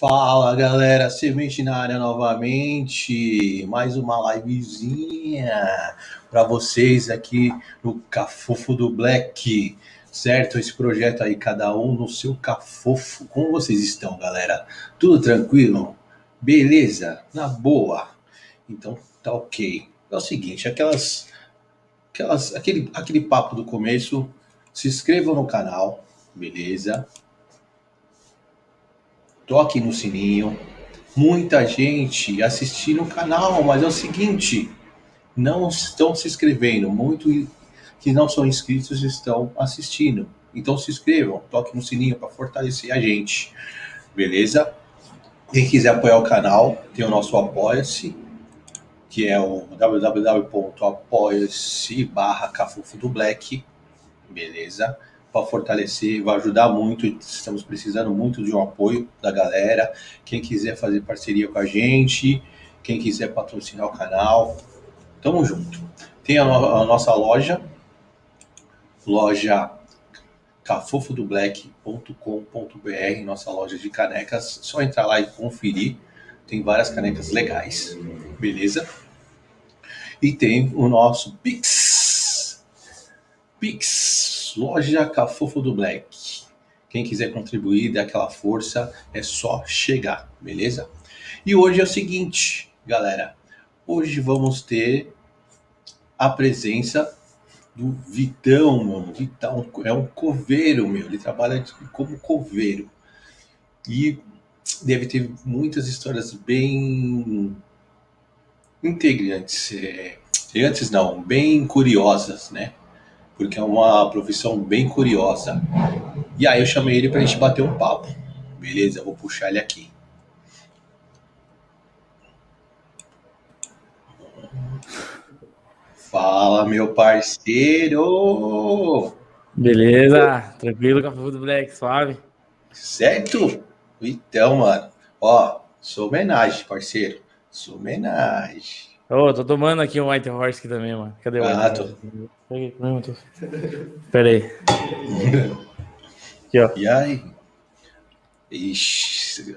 Fala galera, Semente na área novamente, mais uma livezinha para vocês aqui no Cafofo do Black, certo? Esse projeto aí, cada um no seu cafofo. Como vocês estão, galera? Tudo tranquilo? Beleza? Na boa? Então tá ok. É o seguinte, aquelas, aquelas, aquele, aquele papo do começo, se inscrevam no canal, beleza? Toque no sininho. Muita gente assistindo o canal, mas é o seguinte, não estão se inscrevendo. Muitos que não são inscritos estão assistindo. Então se inscrevam, toque no sininho para fortalecer a gente. Beleza? Quem quiser apoiar o canal, tem o nosso Apoia-se, que é o www.apoia-se barra Cafufo do Black. Beleza? Para fortalecer, vai ajudar muito. Estamos precisando muito de um apoio da galera. Quem quiser fazer parceria com a gente, quem quiser patrocinar o canal, tamo junto. Tem a, no a nossa loja, loja cafofodoblack.com.br, nossa loja de canecas. Só entrar lá e conferir. Tem várias canecas legais, beleza? E tem o nosso Pix. Pix Loja Cafofo do Black. Quem quiser contribuir, dar aquela força, é só chegar, beleza? E hoje é o seguinte, galera. Hoje vamos ter a presença do Vitão, mano. Vitão é um coveiro, meu. Ele trabalha como coveiro. E deve ter muitas histórias bem integrantes. É, antes não, bem curiosas, né? Porque é uma profissão bem curiosa. E aí eu chamei ele para a gente bater um papo. Beleza, eu vou puxar ele aqui. Fala, meu parceiro! Beleza, tranquilo, Café do Black, suave. Certo? Então, mano, ó, sua homenagem, parceiro. Sua homenagem. Ô, oh, tô tomando aqui um White Horse aqui também, mano. Cadê o ah, White Horse? Tô... Pera aí. Aqui, ó. E aí? Ixi,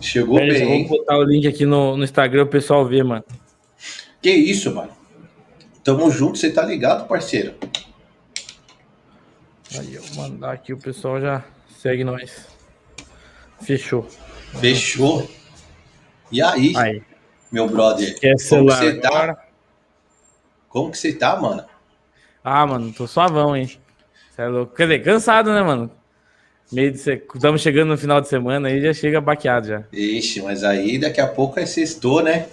chegou Pera bem. Aí, vou botar o link aqui no, no Instagram pro pessoal ver, mano. Que isso, mano? Tamo junto, você tá ligado, parceiro? Aí, eu vou mandar aqui, o pessoal já segue nós. Fechou. Fechou. E aí? Aí meu brother. Quer como que você tá? Como que você tá, mano? Ah, mano, tô suavão, hein? Você é louco. Quer dizer, cansado, né, mano? Meio de ser... Estamos chegando no final de semana aí, já chega baqueado já. Ixi, mas aí daqui a pouco é sextou, né?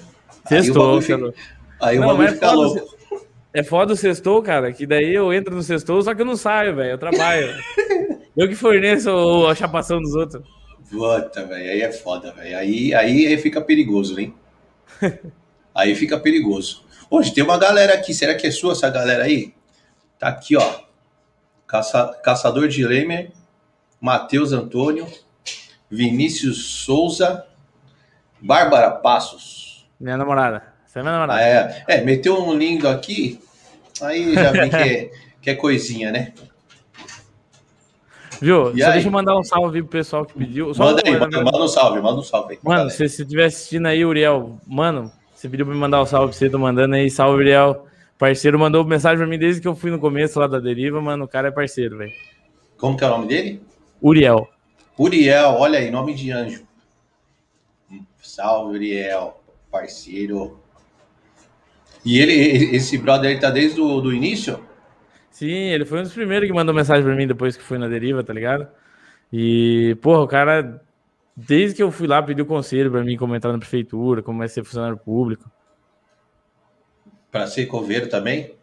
Sextou, aí o fica, aí não, o bagulho fica louco. É foda o sextou, cara, que daí eu entro no sextou, só que eu não saio, velho, eu trabalho. eu que forneço a chapação dos outros. Puta, velho, aí é foda, velho. Aí, aí, aí fica perigoso, hein? aí fica perigoso. Hoje tem uma galera aqui, será que é sua essa galera aí? Tá aqui, ó. Caça, Caçador de Lemer, Matheus Antônio, Vinícius Souza, Bárbara Passos. Minha namorada. Você é minha namorada. Ah, é, é, meteu um lindo aqui, aí já vi que é, que é coisinha, né? Viu? E Só aí? deixa eu mandar um salve pro pessoal que pediu. Só manda aí, manda, manda, um salve, manda um salve aí. Mano, se você estiver assistindo aí, Uriel, mano, você pediu pra me mandar um salve pra você, tô mandando aí. Salve, Uriel. Parceiro mandou mensagem pra mim desde que eu fui no começo lá da deriva, mano. O cara é parceiro, velho. Como que é o nome dele? Uriel. Uriel, olha aí, nome de anjo. Salve, Uriel, parceiro. E ele, esse brother, ele tá desde o do início? Sim, ele foi um dos primeiros que mandou mensagem pra mim depois que fui na deriva, tá ligado? E, porra, o cara, desde que eu fui lá, pediu conselho pra mim como entrar na prefeitura, como é ser funcionário público. Pra ser coveiro também?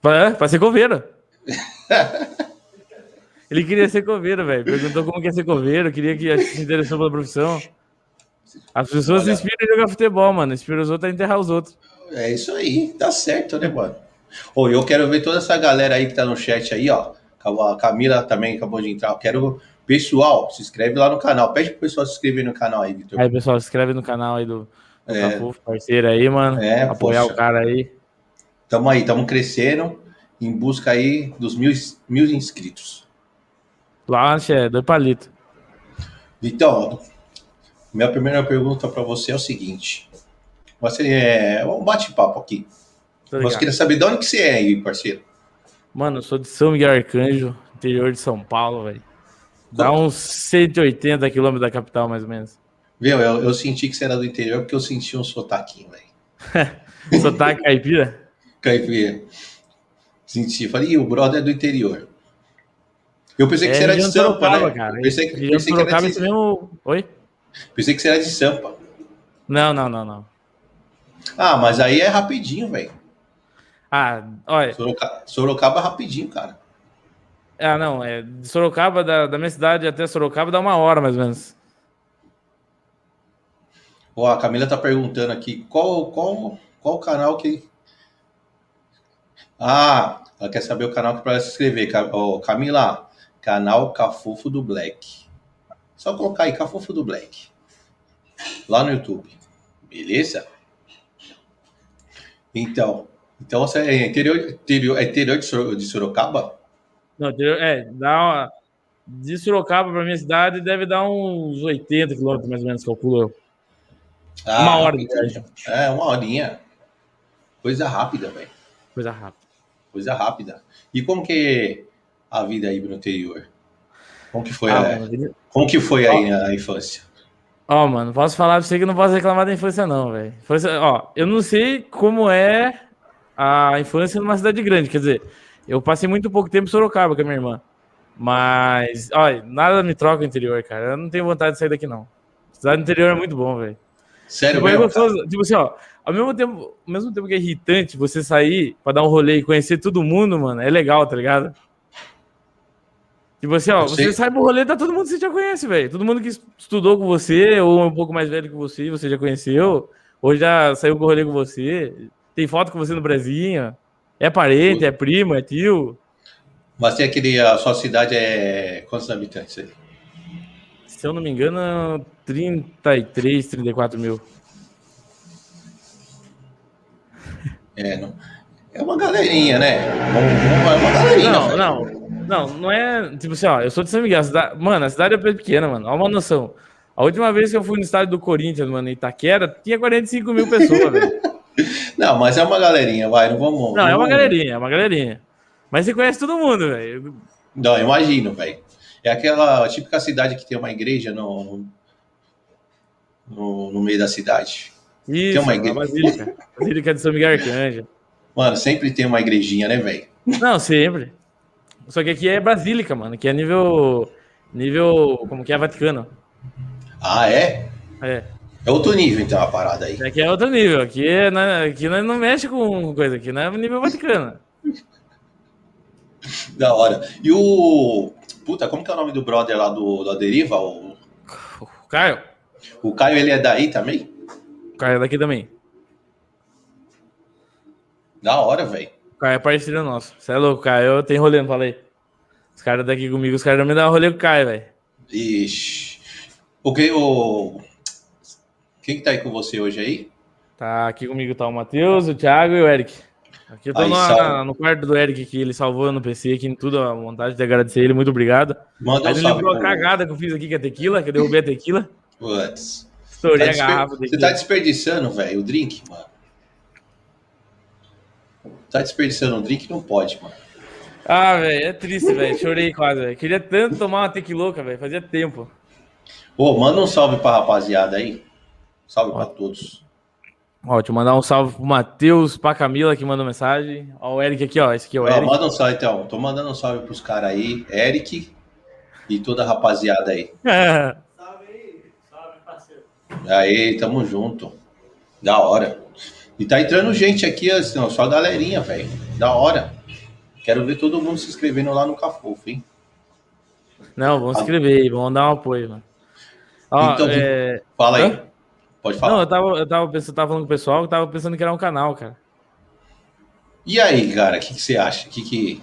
Pra, pra ser coveiro. ele queria ser coveiro, velho. Perguntou como quer ser coveiro, queria que se interessou pela profissão. As pessoas Olha... se inspiram em jogar futebol, mano. Inspiram os outros a enterrar os outros. É isso aí, tá certo, né, mano? Ou eu quero ver toda essa galera aí que tá no chat aí, ó. A Camila também acabou de entrar. Eu quero. Pessoal, se inscreve lá no canal. Pede pro pessoal se inscrever no canal aí, Vitor. Aí, pessoal, se inscreve no canal aí do é, Cafu, parceiro aí, mano. É, Apoiar poxa. o cara aí. Tamo aí, tamo crescendo em busca aí dos mil, mil inscritos. Lá, é dois palitos. Então, minha primeira pergunta para você é o seguinte. Você é um bate-papo aqui. Você queria saber de onde que você é aí, parceiro? Mano, eu sou de São Miguel Arcanjo, interior de São Paulo, velho. Dá uns 180 quilômetros da capital, mais ou menos. Viu, eu, eu senti que você era do interior porque eu senti um sotaquinho, velho. Sotaque caipira? Caipira. Senti. Falei, o brother é do interior. Eu pensei que é, você era de Sampa, Sorocaba, né? Cara. Pensei, que, pensei que era de... mesmo... Oi? Pensei que você era de Sampa. Não, não, não, não. Ah, mas aí é rapidinho, velho. Ah, olha. Sorocaba, Sorocaba é rapidinho, cara. Ah, não. É, de Sorocaba, da, da minha cidade até Sorocaba, dá uma hora mais ou menos. Ó, a Camila tá perguntando aqui qual, qual, qual canal que. Ah, ela quer saber o canal que para se inscrever. Ó, Camila, canal Cafufo do Black. Só colocar aí Cafufo do Black. Lá no YouTube. Beleza? Então, então você é interior, interior, é interior de Sorocaba? Não, é, dá uma, de Sorocaba para minha cidade deve dar uns 80 quilômetros, mais ou menos, calculo Ah, uma hora viagem. É, uma horinha. Coisa rápida, velho. Coisa rápida. Coisa rápida. E como que a vida aí no interior? Como que foi, ah, a, mano, como que foi aí na infância? Ó, oh, mano, posso falar pra você que não posso reclamar da infância, não, velho. Ó, eu não sei como é a infância numa cidade grande. Quer dizer, eu passei muito pouco tempo em Sorocaba com a minha irmã. Mas, olha, nada me troca o interior, cara. Eu não tenho vontade de sair daqui, não. Cidade do interior é muito bom, velho. Sério, tipo, é gostoso. Tipo assim, ó, ao mesmo tempo, ao mesmo tempo que é irritante você sair pra dar um rolê e conhecer todo mundo, mano, é legal, tá ligado? Tipo assim, ó, você sai pro rolê, tá todo mundo que você já conhece, velho. Todo mundo que estudou com você, ou um pouco mais velho que você, você já conheceu, ou já saiu pro rolê com você tem foto com você no Brasil, é parente, é primo, é tio. Mas tem aquele, a sua cidade é quantos habitantes aí? Se eu não me engano, 33, 34 mil. É, não, é uma galerinha, né? É uma galerinha. Não, não, não, não é. Tipo assim, ó, eu sou de São Miguel. A cidade, mano, a cidade é pequena, mano. Olha uma noção. A última vez que eu fui no estádio do Corinthians, mano, em Itaquera, tinha 45 mil pessoas, velho. Não, mas é uma galerinha, vai, não vamos. Não, é uma galerinha, é uma galerinha. Mas você conhece todo mundo, velho. Não, imagino, velho. É aquela típica cidade que tem uma igreja no, no, no meio da cidade. Isso, tem uma igreja. Basílica. Basílica de São Miguel Arcanjo. Mano, sempre tem uma igrejinha, né, velho? Não, sempre. Só que aqui é Basílica, mano, que é nível. Nível. Como que é Vaticano. Ah, é? É. É outro nível, então, a parada aí. Aqui é outro nível. Aqui, é, aqui não, não mexe com coisa, aqui não é nível Vaticano. da hora. E o. Puta, como que é o nome do brother lá do, da Deriva? O... o Caio. O Caio, ele é daí também? O Caio é daqui também. Da hora, velho. O Caio é parceiro nosso. Você é louco, Caio tem rolê, não falei. Os caras daqui comigo, os caras já me dão rolê com o Caio, velho. Ixi. O que o. Quem que tá aí com você hoje aí? Tá aqui comigo tá o Matheus, o Thiago e o Eric. Aqui eu tô aí, na, no quarto do Eric que ele salvou no PC aqui em tudo, a vontade de agradecer ele, muito obrigado. Manda um ele lembrou a cagada que eu fiz aqui com a tequila, que eu derrubei a tequila. Putz. Estourei tá a garrafa. Você tá desperdiçando, velho, o drink, mano. Tá desperdiçando o drink? Não pode, mano. Ah, velho, é triste, velho. Chorei quase, velho. Queria tanto tomar uma tequiloca, velho. Fazia tempo. Ô, manda um salve pra rapaziada aí. Salve para todos. Ó, deixa eu mandar um salve pro Matheus, pra Camila que mandou mensagem. Ó, o Eric aqui, ó. Esse aqui é o ó, Eric. Manda um salve, então. Tô mandando um salve pros caras aí. Eric e toda a rapaziada aí. É. Salve aí. Salve, parceiro. Aí, tamo junto. Da hora. E tá entrando gente aqui, assim, ó, só a galerinha, velho. Da hora. Quero ver todo mundo se inscrevendo lá no Cafofo, hein? Não, vamos se inscrever aí, vamos dar um apoio, mano. Ó, então, é... fala aí. Hã? Pode falar. Não, eu tava, eu tava, pensando, tava falando com o pessoal, eu tava pensando que era um canal, cara. E aí, cara, o que, que, você acha? Que, que...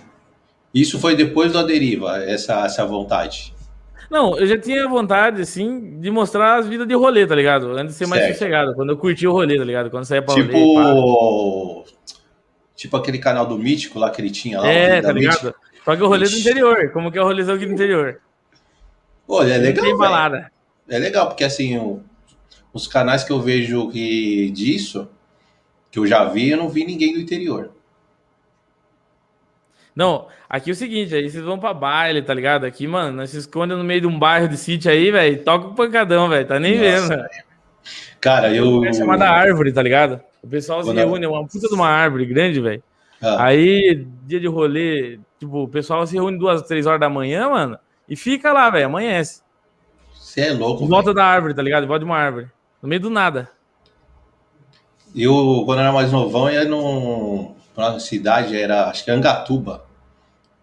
Isso foi depois da deriva, essa, essa vontade? Não, eu já tinha vontade, assim, de mostrar as vidas de rolê, tá ligado? Antes de ser mais certo. sossegado, quando eu curti o rolê, tá ligado? Quando saía pra tipo... rolê. Tipo aquele canal do Mítico lá que ele tinha lá. É, tá ligado? Mítico. Só que o rolê Ixi. do interior, como que é o rolezão aqui do interior. Olha, é legal. Tem balada. é legal, porque assim, o, os canais que eu vejo que, disso, que eu já vi, eu não vi ninguém do interior. Não, aqui é o seguinte, aí vocês vão pra baile, tá ligado? Aqui, mano, nós se escondem no meio de um bairro de sítio aí, velho, toca o pancadão, velho, tá nem Nossa, vendo. Véio. Cara, eu. É chamada árvore, tá ligado? O pessoal se reúne, é uma puta de uma árvore grande, velho. Ah. Aí, dia de rolê, tipo, o pessoal se reúne duas, três horas da manhã, mano, e fica lá, velho, amanhece. Você é louco, volta da árvore, tá ligado? Volta de uma árvore. No meio do nada. Eu, quando era mais novão, ia num, pra cidade, era, acho que Angatuba.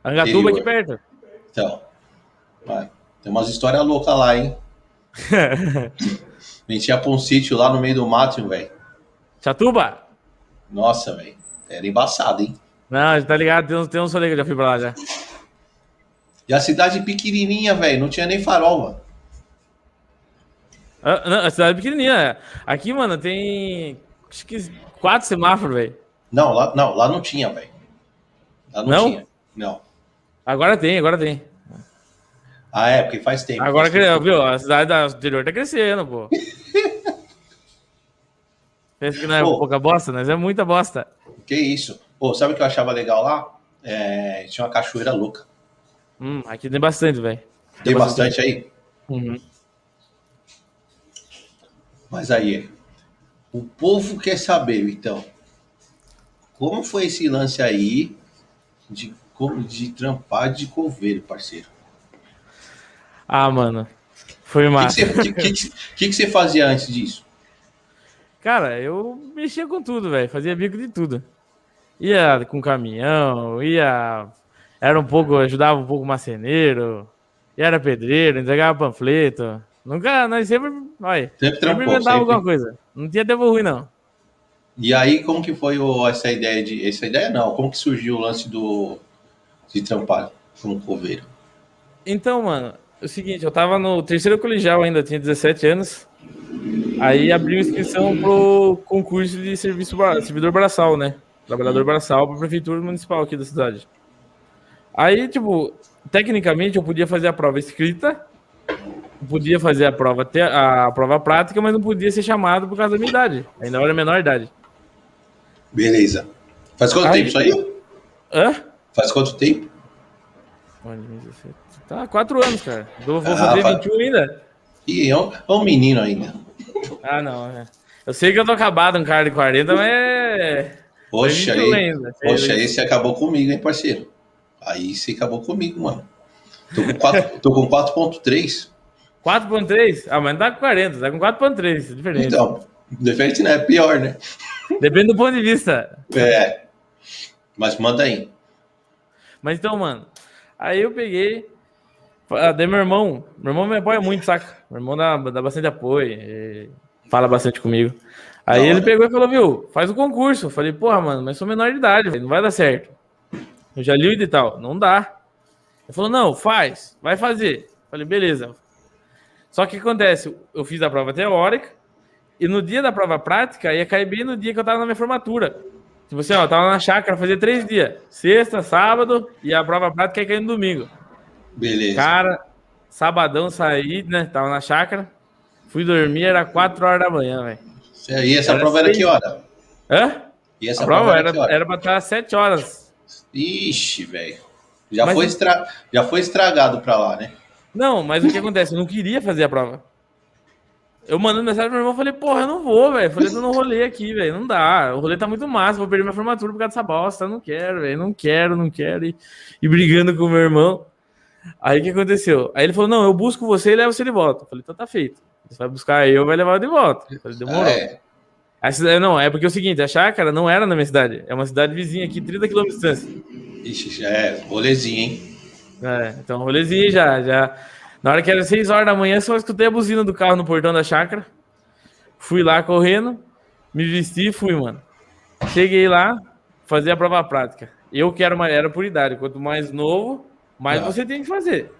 Angatuba aqui perto. Então, vai. tem umas histórias loucas lá, hein? a gente ia pra um sítio lá no meio do mato, velho. Chatuba? Nossa, velho. Era embaçado, hein? Não, tá ligado? Tem uns, tem uns que eu já fui pra lá já. E a cidade pequenininha, velho. Não tinha nem farol, mano. Ah, não, a cidade é pequenininha. Aqui, mano, tem acho que quatro semáforos, velho. Não, lá não, lá não tinha, velho. Lá não, não, tinha. Não. Agora tem, agora tem. Ah, é, porque faz tempo. Agora, faz tempo. viu? A cidade do interior tá crescendo, pô. Pensa que não é pô, pouca bosta, mas é muita bosta. Que isso. Pô, sabe o que eu achava legal lá? É, tinha uma cachoeira louca. Hum, aqui tem bastante, velho. Tem, tem, bastante, bastante aí? Uhum. Mas aí, o povo quer saber, então, como foi esse lance aí de, de trampar de coveiro, parceiro? Ah, mano, foi massa. O que, que, que, que, você fazia antes disso? Cara, eu mexia com tudo, velho. Fazia bico de tudo. Ia com caminhão, ia. Era um pouco, ajudava um pouco o marceneiro, era pedreiro, entregava panfleto. Nunca, nós sempre. Olha, sempre, sempre inventava sempre. alguma coisa. Não tinha tempo ruim, não. E aí, como que foi o, essa ideia de. Essa ideia não, como que surgiu o lance do. de trampar como coveiro? Então, mano, é o seguinte, eu tava no terceiro colegial ainda, tinha 17 anos. Aí abriu inscrição pro concurso de serviço servidor braçal, né? Trabalhador uhum. braçal para prefeitura municipal aqui da cidade. Aí, tipo, tecnicamente eu podia fazer a prova escrita, podia fazer a prova te, a prova prática, mas não podia ser chamado por causa da minha idade. Ainda era menor idade. Beleza. Faz quanto aí, tempo isso aí? Hã? Faz quanto tempo? Tá, quatro anos, cara. vou ah, fazer faz... 21 ainda. Ih, é um, é um menino ainda. Ah, não. É. Eu sei que eu tô acabado um cara de 40, mas é. Poxa, aí, ainda. poxa, esse acabou comigo, hein, parceiro? Aí você acabou comigo, mano. Tô com 4.3. 4.3? Ah, mas não tá com 40, tá com 4.3, diferente. Então, diferente né? É pior, né? Depende do ponto de vista. É. Mas manda aí. Mas então, mano, aí eu peguei. Ah, dei meu irmão. Meu irmão me apoia muito, saca? Meu irmão dá, dá bastante apoio, fala bastante comigo. Aí não, ele pegou e falou, viu, faz o concurso. Eu falei, porra, mano, mas sou menor de idade, véio, não vai dar certo. Eu já li o edital, não dá. Ele falou, não, faz, vai fazer. Eu falei, beleza. Só que acontece, eu fiz a prova teórica e no dia da prova prática ia cair bem no dia que eu tava na minha formatura. Tipo assim, ó, eu tava na chácara, fazia três dias. Sexta, sábado e a prova prática ia cair no domingo. Beleza. Cara, sabadão saí, né? Tava na chácara. Fui dormir, era quatro horas da manhã, velho. E essa era prova seis... era que hora? Hã? E essa a prova, prova era, era, era pra estar às sete horas. Ixi, velho. Já, mas... foi estra... Já foi estragado pra lá, né? Não, mas o que acontece? Eu não queria fazer a prova. Eu mandando mensagem pro meu irmão, falei, porra, eu não vou, velho. Falei, eu não rolê aqui, velho. Não dá. O rolê tá muito massa, vou perder minha formatura por causa dessa bosta. Não quero, velho. Não quero, não quero. E, e brigando com o meu irmão. Aí o que aconteceu? Aí ele falou: não, eu busco você e levo você de volta. Eu falei, então tá feito. Você vai buscar eu, vai levar de volta. Eu falei, demorou. É. Não, é porque é o seguinte, a chácara não era na minha cidade. É uma cidade vizinha aqui, 30 km de distância. Ixi, já é rolezinho, hein? É, então rolezinho já, já. Na hora que era 6 horas da manhã, só escutei a buzina do carro no portão da chácara. Fui lá correndo, me vesti e fui, mano. Cheguei lá, fazer a prova prática. Eu quero uma era por idade. Quanto mais novo, mais ah. você tem que fazer.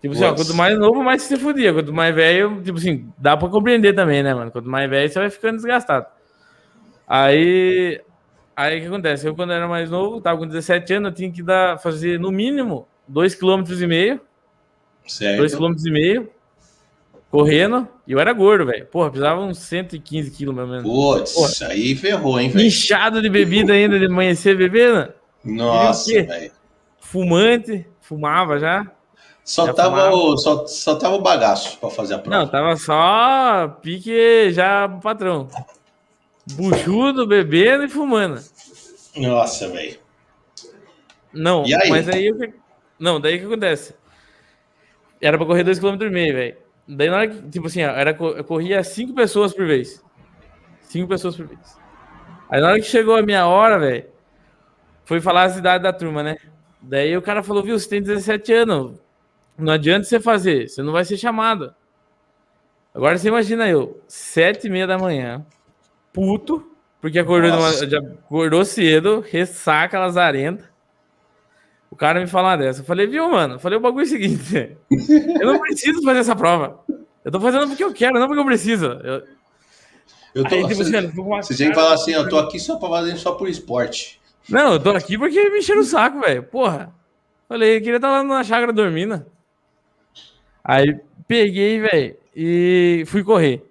Tipo assim, ó, quanto mais novo, mais você fudia. Quanto mais velho, tipo assim, dá pra compreender também, né, mano? Quanto mais velho, você vai ficando desgastado. Aí, Aí o que acontece? Eu, quando era mais novo, tava com 17 anos, eu tinha que dar, fazer no mínimo 2,5 km. Certo. 2,5 km. correndo, e eu era gordo, velho. Porra, precisava uns 115 quilos, mais ou menos. Putz, aí ferrou, hein, velho? Inchado de bebida ainda, de amanhecer bebendo. Nossa, velho. Fumante, fumava já. Só já tava, o, só, só tava o bagaço pra fazer a prova. Não, tava só pique já patrão. Buchudo, bebendo e fumando. Nossa, velho. Não, E aí? mas aí o que. Não, daí o que acontece? Era pra correr 2,5 km velho. Daí na hora que, tipo assim, era, eu corria 5 pessoas por vez. 5 pessoas por vez. Aí na hora que chegou a minha hora, velho, foi falar as idades da turma, né? Daí o cara falou, viu, você tem 17 anos. Não adianta você fazer, você não vai ser chamado. Agora você imagina eu, 7 e meia da manhã, puto, porque acordou, numa- acordou cedo, ressaca, lazarenta. O cara me fala uma dessa. Eu falei, viu, mano? Eu falei, o bagulho é o seguinte: eu não preciso fazer essa prova. Eu tô fazendo porque eu quero, não porque eu preciso. Eu, Eu tô, aí, tipo, você, assim, você tinha que falar assim, eu tô aqui só pra fazer só por esporte. Não, eu tô aqui porque me encheram o saco, velho. Porra. Falei, eu queria estar lá na chácara dormindo. Aí peguei, velho, e fui correr.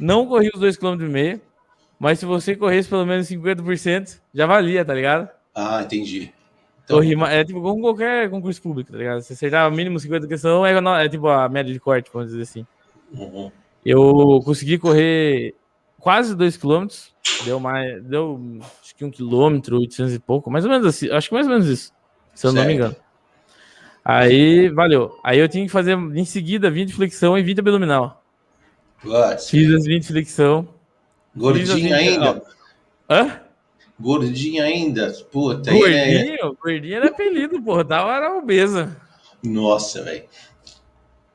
Não corri os 2,5 km, e meio, mas se você corresse pelo menos 50%, já valia, tá ligado? Ah, entendi. Então, Corri, ma- é tipo como qualquer concurso público, tá ligado? Se acertar mínimo 50 questão, é, é tipo a média de corte, vamos dizer assim. uhum. Eu consegui correr quase 2 km, deu mais, deu acho que 1 km, 800 e pouco, mais ou menos assim, acho que mais ou menos isso, se eu não me Certo. engano. Aí, valeu. Aí eu tinha que fazer em seguida 20 flexão e 20 abdominal. Putz, Fiz as 20 flexão. gordinho fiz assim, ainda? Hã? Gordinho ainda? Puta, aí, né? Gordinho? Gordinho era apelido, porra. Tava era obesa. Nossa, velho.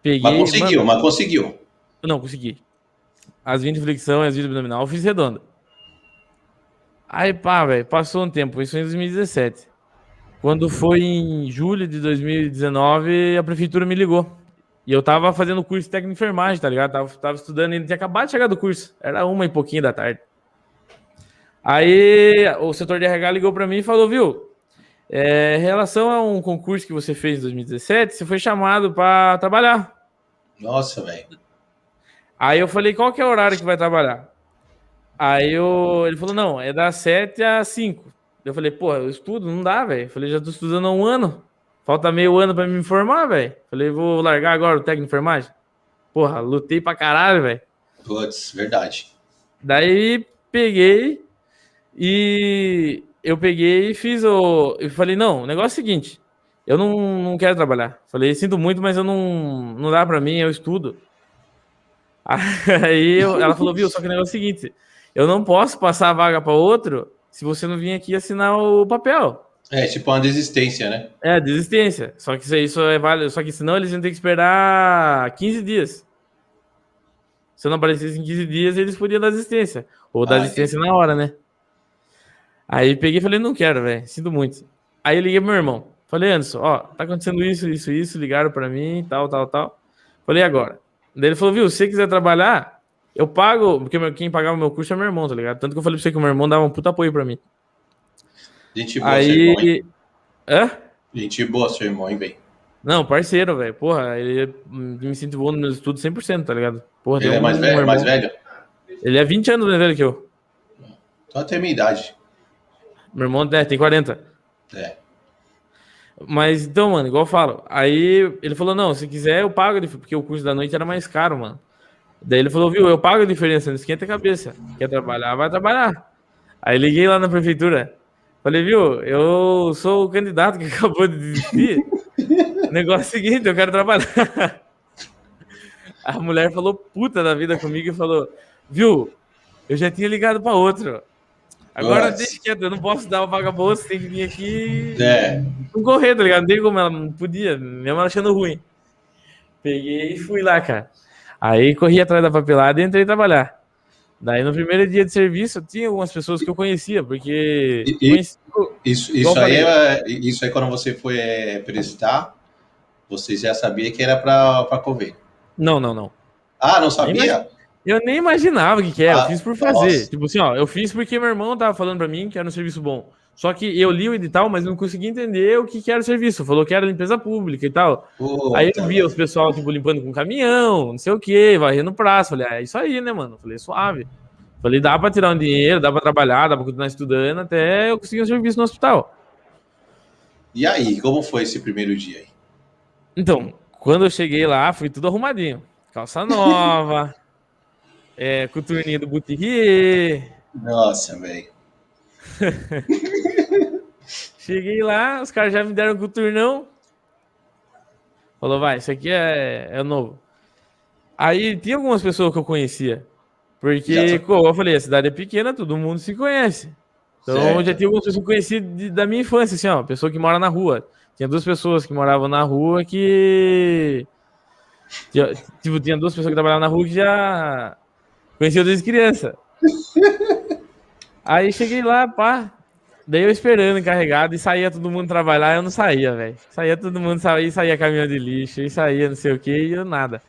Peguei. Mas conseguiu, mano, mas conseguiu. Não, consegui. As 20 flexão e as 20 abdominal, eu fiz redonda. Aí, pá, velho, passou um tempo, isso em 2017. Quando foi em julho de 2019, a prefeitura me ligou. E eu tava fazendo curso técnico de enfermagem, tá ligado? Tava, tava estudando, ainda tinha acabado de chegar do curso. Era uma e pouquinho da tarde. Aí o setor de RH ligou pra mim e falou, viu? É, em relação a um concurso que você fez em 2017, você foi chamado pra trabalhar. Nossa, velho. Aí eu falei, qual que é o horário que vai trabalhar? Aí eu, ele falou, não, é das 7 às 5. Eu falei, pô, eu estudo, não dá, velho. Falei, já tô estudando há um ano. Falta meio ano pra me formar, velho. Falei, vou largar agora o técnico de enfermagem. Porra, lutei pra caralho, velho. Putz, verdade. Daí peguei e eu peguei e fiz o. Eu falei, não, o negócio é o seguinte: eu não, não quero trabalhar. Falei, sinto muito, mas eu não, não dá pra mim, eu estudo. Aí eu- ela falou, viu, só que o negócio é o seguinte: eu não posso passar a vaga pra outro se você não vir aqui assinar o papel. É, tipo uma desistência, né? É, desistência. Só que isso só é válido. Só que senão eles vão ter que esperar 15 dias. Se eu não aparecesse em 15 dias, eles podiam dar desistência. Ou dar Ah, desistência na hora, né? Aí peguei e falei, não quero, velho. Sinto muito. Aí eu liguei pro meu irmão. Falei, Anderson, ó, tá acontecendo isso, isso, isso. Ligaram pra mim, tal, tal, tal. Falei, agora. Daí ele falou, viu, se você quiser trabalhar, eu pago. Porque quem pagava meu curso é meu irmão, tá ligado? Tanto que eu falei pra você que o meu irmão dava um puta apoio pra mim. Gente boa, seu irmão? Aí. Hã? Gente boa, seu irmão, hein, velho? Não, parceiro, velho. Porra, ele me incentivou nos meus estudos 100%, tá ligado? Porra, Ele tem é mais velho, mais velho? Ele é 20 anos mais velho que eu. Então até a minha idade. Meu irmão é, tem 40. É. Mas então, mano, igual eu falo. Aí ele falou: não, se quiser eu pago, porque o curso da noite era mais caro, mano. Daí ele falou: viu, eu pago a diferença, não esquenta a cabeça. Quer trabalhar, vai trabalhar. Aí liguei lá na prefeitura. Falei, viu, eu sou o candidato que acabou de desistir. o negócio é o seguinte, eu quero trabalhar. A mulher falou puta da vida comigo e falou: viu, eu já tinha ligado pra outro. Agora Nossa. deixa quieto, eu não posso dar uma vaga outro, você tem que vir aqui É. não correr, tá ligado? Não tem como ela não podia, mesmo ela achando ruim. Peguei e fui lá, cara. Aí corri atrás da papelada e entrei trabalhar. Daí no primeiro dia de serviço tinha algumas pessoas que eu conhecia, porque. E- conheci- Isso, isso, aí é, isso aí, quando você foi é, prestar, você já sabia que era pra, pra cover. Não, não, não. Ah, não sabia? Eu nem imaginava o que, que é, eu Ah, fiz por fazer. nossa. Tipo assim, ó, eu fiz porque meu irmão tava falando pra mim que era um serviço bom. Só que eu li o edital, mas não consegui entender o que, que era o serviço. Falou que era limpeza pública e tal. Puta aí eu via os pessoal, tipo, limpando com caminhão, não sei o quê, varrendo praça. Falei, ah, é isso aí, né, mano? Falei, suave. Falei, dá pra tirar um dinheiro, dá pra trabalhar, dá pra continuar estudando até eu conseguir um serviço no hospital. E aí, como foi esse primeiro dia aí? Então, quando eu cheguei lá, foi tudo arrumadinho. Calça nova, é, coturninha do Boutirrier. Nossa, velho. Cheguei lá, os caras já me deram coturnão. Falou, vai, isso aqui é, é novo. Aí tinha algumas pessoas que eu conhecia. Porque, como eu falei, a cidade é pequena, todo mundo se conhece. Então certo. já tinha algumas pessoas que eu conheci de, da minha infância, assim, ó, pessoa que mora na rua. Tinha duas pessoas que moravam na rua que. Tipo, tinha duas pessoas que trabalhavam na rua que já conheciam desde criança. Aí cheguei lá, pá. Daí eu esperando encarregado e saía todo mundo trabalhar, eu não saía, velho. Saía todo mundo, saía, saía caminhão de lixo, e saía não sei o que, e eu nada.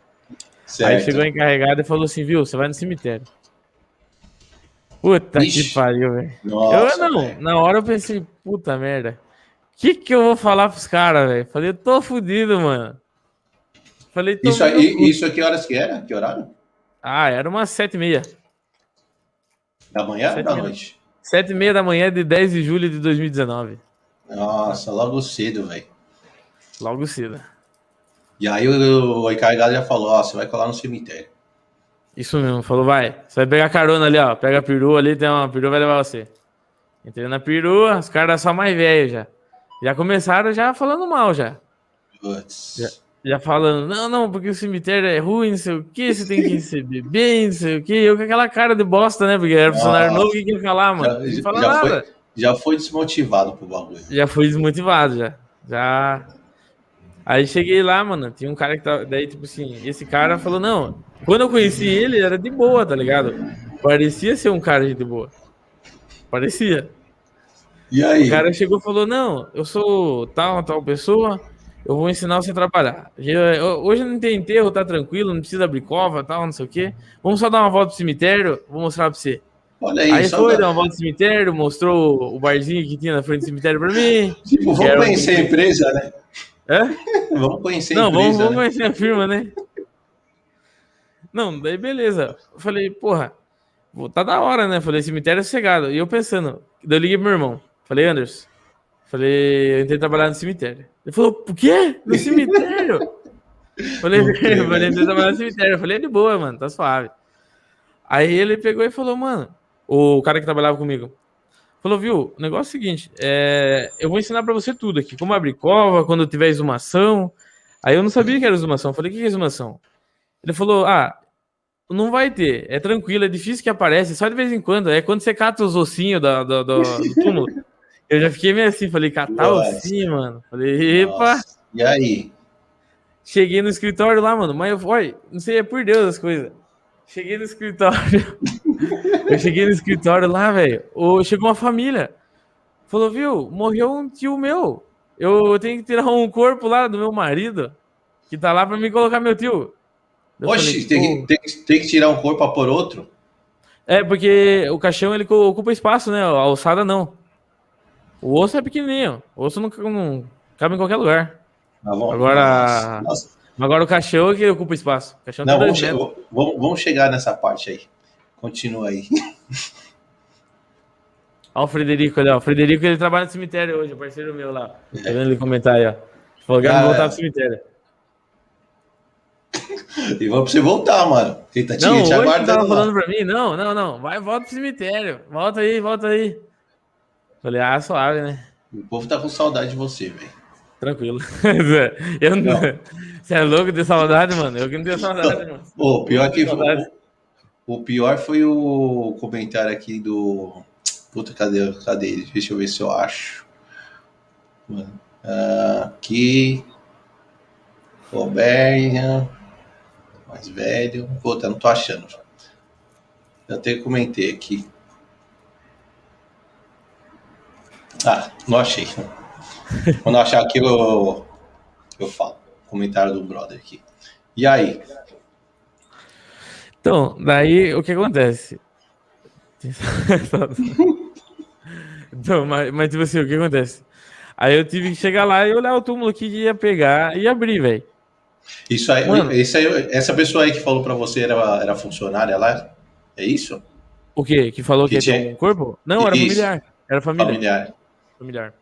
Certo. Aí chegou encarregado e falou assim, viu, você vai no cemitério. Puta Ixi. que pariu, velho. Eu não, véio. na hora eu pensei, puta merda. O que que eu vou falar pros caras, velho? Falei, eu tô fudido, mano. Falei, isso, aí, isso aqui horas que era? Que horário? Ah, era umas sete e meia. Da manhã ou da noite? Sete e meia da manhã de 10 de julho de 2019. Nossa, logo cedo, velho. Logo cedo. E aí o, o encarregado já falou, ó, você vai colar no cemitério. Isso mesmo, falou, vai. Você vai pegar carona ali, ó. Pega a perua ali, tem uma perua, vai levar você. Entrei na perua, os caras só mais velhos já. Já começaram já falando mal já. Putz. Já, falando, não, não, porque o cemitério é ruim, não sei o que, você tem que receber bem, não sei o que. Eu com aquela cara de bosta, né? Porque era funcionário novo, o que ia falar, mano? Já, não fala já nada. Foi, já foi desmotivado pro bagulho. Já foi desmotivado, já. Já. Aí cheguei lá, mano, tinha um cara que tava. Daí, tipo assim, esse cara falou, não. Quando eu conheci ele, era de boa, tá ligado? Parecia ser um cara de boa. Parecia. E aí? O cara chegou e falou: Não, eu sou tal, tal pessoa eu vou ensinar você a trabalhar. Hoje não tem enterro, tá tranquilo, não precisa abrir cova, tal, não sei o quê. Vamos só dar uma volta pro cemitério, vou mostrar pra você. Olha aí, aí foi, deu uma volta pro cemitério, mostrou o barzinho que tinha na frente do cemitério pra mim. Tipo, vamos conhecer a empresa, né? É? Vamos conhecer a não, empresa. Não, vamos, vamos né? conhecer a firma, né? Não, daí beleza. Eu falei, porra, tá da hora, né? Falei, cemitério é cegado. E eu pensando, daí eu liguei pro meu irmão. Falei, Anderson, falei, eu entrei trabalhar no cemitério. Ele falou, o quê? No cemitério? falei, eu falei, trabalhar no cemitério. Eu falei, é de boa, mano, tá suave. Aí ele pegou e falou, mano, o cara que trabalhava comigo, falou, viu, o negócio é o seguinte, é, eu vou ensinar pra você tudo aqui, como abrir cova, quando tiver exumação. Aí eu não sabia que era exumação. Eu falei, o que é exumação? Ele falou, ah, não vai ter, é tranquilo, é difícil que aparece, só de vez em quando, é quando você cata os ossinhos do, do túmulo. Eu já fiquei meio assim, falei, catar assim, mano. Falei, epa. Nossa. E aí? Cheguei no escritório lá, mano, mas eu, olha, não sei, é por Deus as coisas. Cheguei no escritório. eu cheguei no escritório lá, velho. Chegou uma família. Falou, viu, morreu um tio meu. Eu tenho que tirar um corpo lá do meu marido, que tá lá pra me colocar meu tio. Oxe, tem, tem, tem, que tirar um corpo pra pôr outro? É, porque o caixão ele ocupa espaço, né? A alçada não. O osso é pequenininho. O osso não, não cabe em qualquer lugar. Tá agora, Nossa. agora o caixão é que ocupa espaço. O caixão não, vamos, che vamos, vamos, chegar nessa parte aí. Continua aí. Olha o Frederico ali, ó. O Frederico ele trabalha no cemitério hoje, parceiro meu lá. Tá vendo ele comentar aí, ó. Falou que vai voltar pro cemitério. E vamos pra você voltar, mano. Tenta te, não, te hoje tava falando pra mim, não, não, não. Vai, volta pro cemitério. Volta aí, volta aí. Falei, ah, suave, né? O povo tá com saudade de você, velho. Tranquilo. eu não... Você é louco de saudade, mano? Eu que não tenho saudade, mano. O pior, que foi, o pior foi o comentário aqui do. Puta, cadê, cadê ele? Deixa eu ver se eu acho. Mano, aqui. Roberta. Mais velho. Puta, não tô achando. Eu até comentei aqui. Ah, não achei. Quando eu achar aqui, eu, eu falo. Comentário do brother aqui. E aí? Então, daí o que acontece? Então, mas, mas, tipo assim, o que acontece? Aí eu tive que chegar lá e olhar o túmulo que ia pegar e abrir, velho. Isso aí, Mano, esse aí, essa pessoa aí que falou pra você era, era funcionária lá? É isso? O quê? Que falou que, que tinha um corpo? Não, era isso. familiar. Era família. Familiar. Familiar.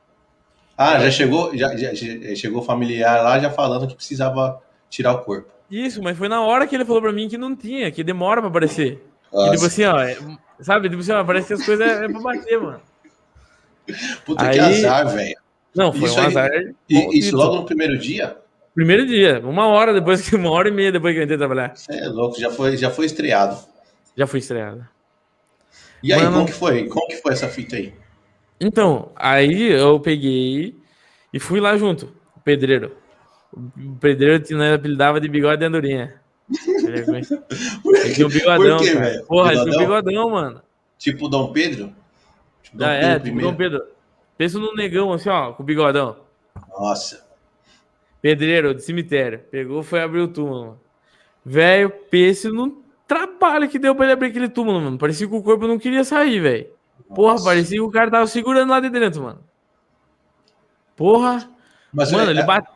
Ah, já chegou, já, já, já chegou familiar lá já falando que precisava tirar o corpo. Isso, mas foi na hora que ele falou pra mim que não tinha, que demora pra aparecer. Nossa. E tipo assim, ó, é, sabe? Tipo assim, ó, parece que as coisas é, é pra bater, mano. Puta aí... que azar, velho. Não, foi isso um azar. E, isso logo no primeiro dia? Primeiro dia, uma hora depois que uma hora e meia depois que eu entrei trabalhar. Você é louco, já foi, já foi estreado. Já foi estreado. E aí, Mano... como que foi? Como que foi essa fita aí? Então, aí eu peguei e fui lá junto, o pedreiro. O pedreiro tinha apelidava de bigode de andorinha. Ele tinha um bigodão, Por quê, cara. Porra, tinha um bigodão, mano. Tipo Dom Pedro? Tipo Dom ah, Pedro é, tipo Dom Pedro. Pensa no negão, assim, ó, com o bigodão. Nossa. Pedreiro de cemitério. Pegou, foi abrir o túmulo. Velho, pense no trabalho que deu pra ele abrir aquele túmulo, mano. Parecia que o corpo não queria sair, velho. Porra, parecia que o cara tava segurando lá de dentro, mano. Porra. Mas, mano, é, ele bate.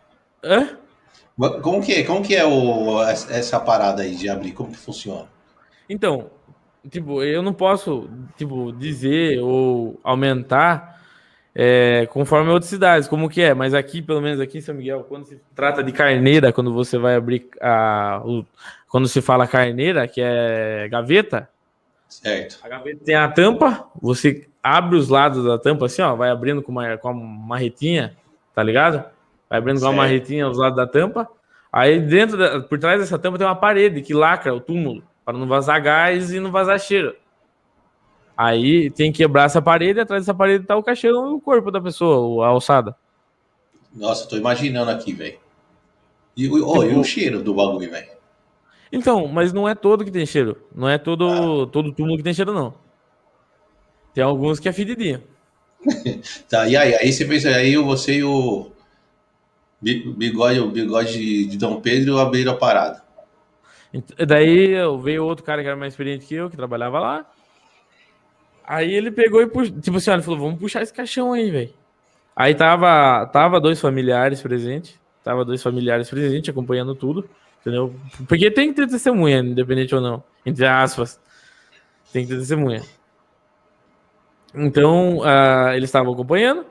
Hã? Como que, é? como que é o, essa parada aí de abrir? Como que funciona? Então, tipo, eu não posso, tipo, dizer ou aumentar é, conforme outras cidades, como que é, mas aqui, pelo menos aqui em São Miguel, quando se trata de carneira, quando você vai abrir a. O, quando se fala carneira, que é gaveta, certo. A gaveta tem a tampa, você abre os lados da tampa assim, ó, vai abrindo com uma, com uma marretinha, tá ligado? Vai abrindo certo. com uma marretinha os lados da tampa. Aí dentro, da, por trás dessa tampa tem uma parede que lacra o túmulo, para não vazar gás e não vazar cheiro. Aí tem que quebrar essa parede, e atrás dessa parede tá o caixão e o corpo da pessoa, a alçada. Nossa, tô imaginando aqui, velho. E, oh, e o tipo- cheiro do bagulho, velho? Então, mas não é todo que tem cheiro. Não é todo, ah. todo túmulo que tem cheiro, não. Tem alguns que é fedidinho. tá, e aí? Aí você fez aí você e o bigode, o bigode de Dom Pedro abriram a parada. Daí veio outro cara que era mais experiente que eu, que trabalhava lá. Aí ele pegou e puxou. Tipo assim, ele falou: vamos puxar esse caixão aí, velho. Aí tava, tava dois familiares presentes. Tava dois familiares presentes, acompanhando tudo. Entendeu? Porque tem que ter testemunha, independente ou não. Entre aspas. Tem que ter testemunha. Então, uh, eles estavam acompanhando.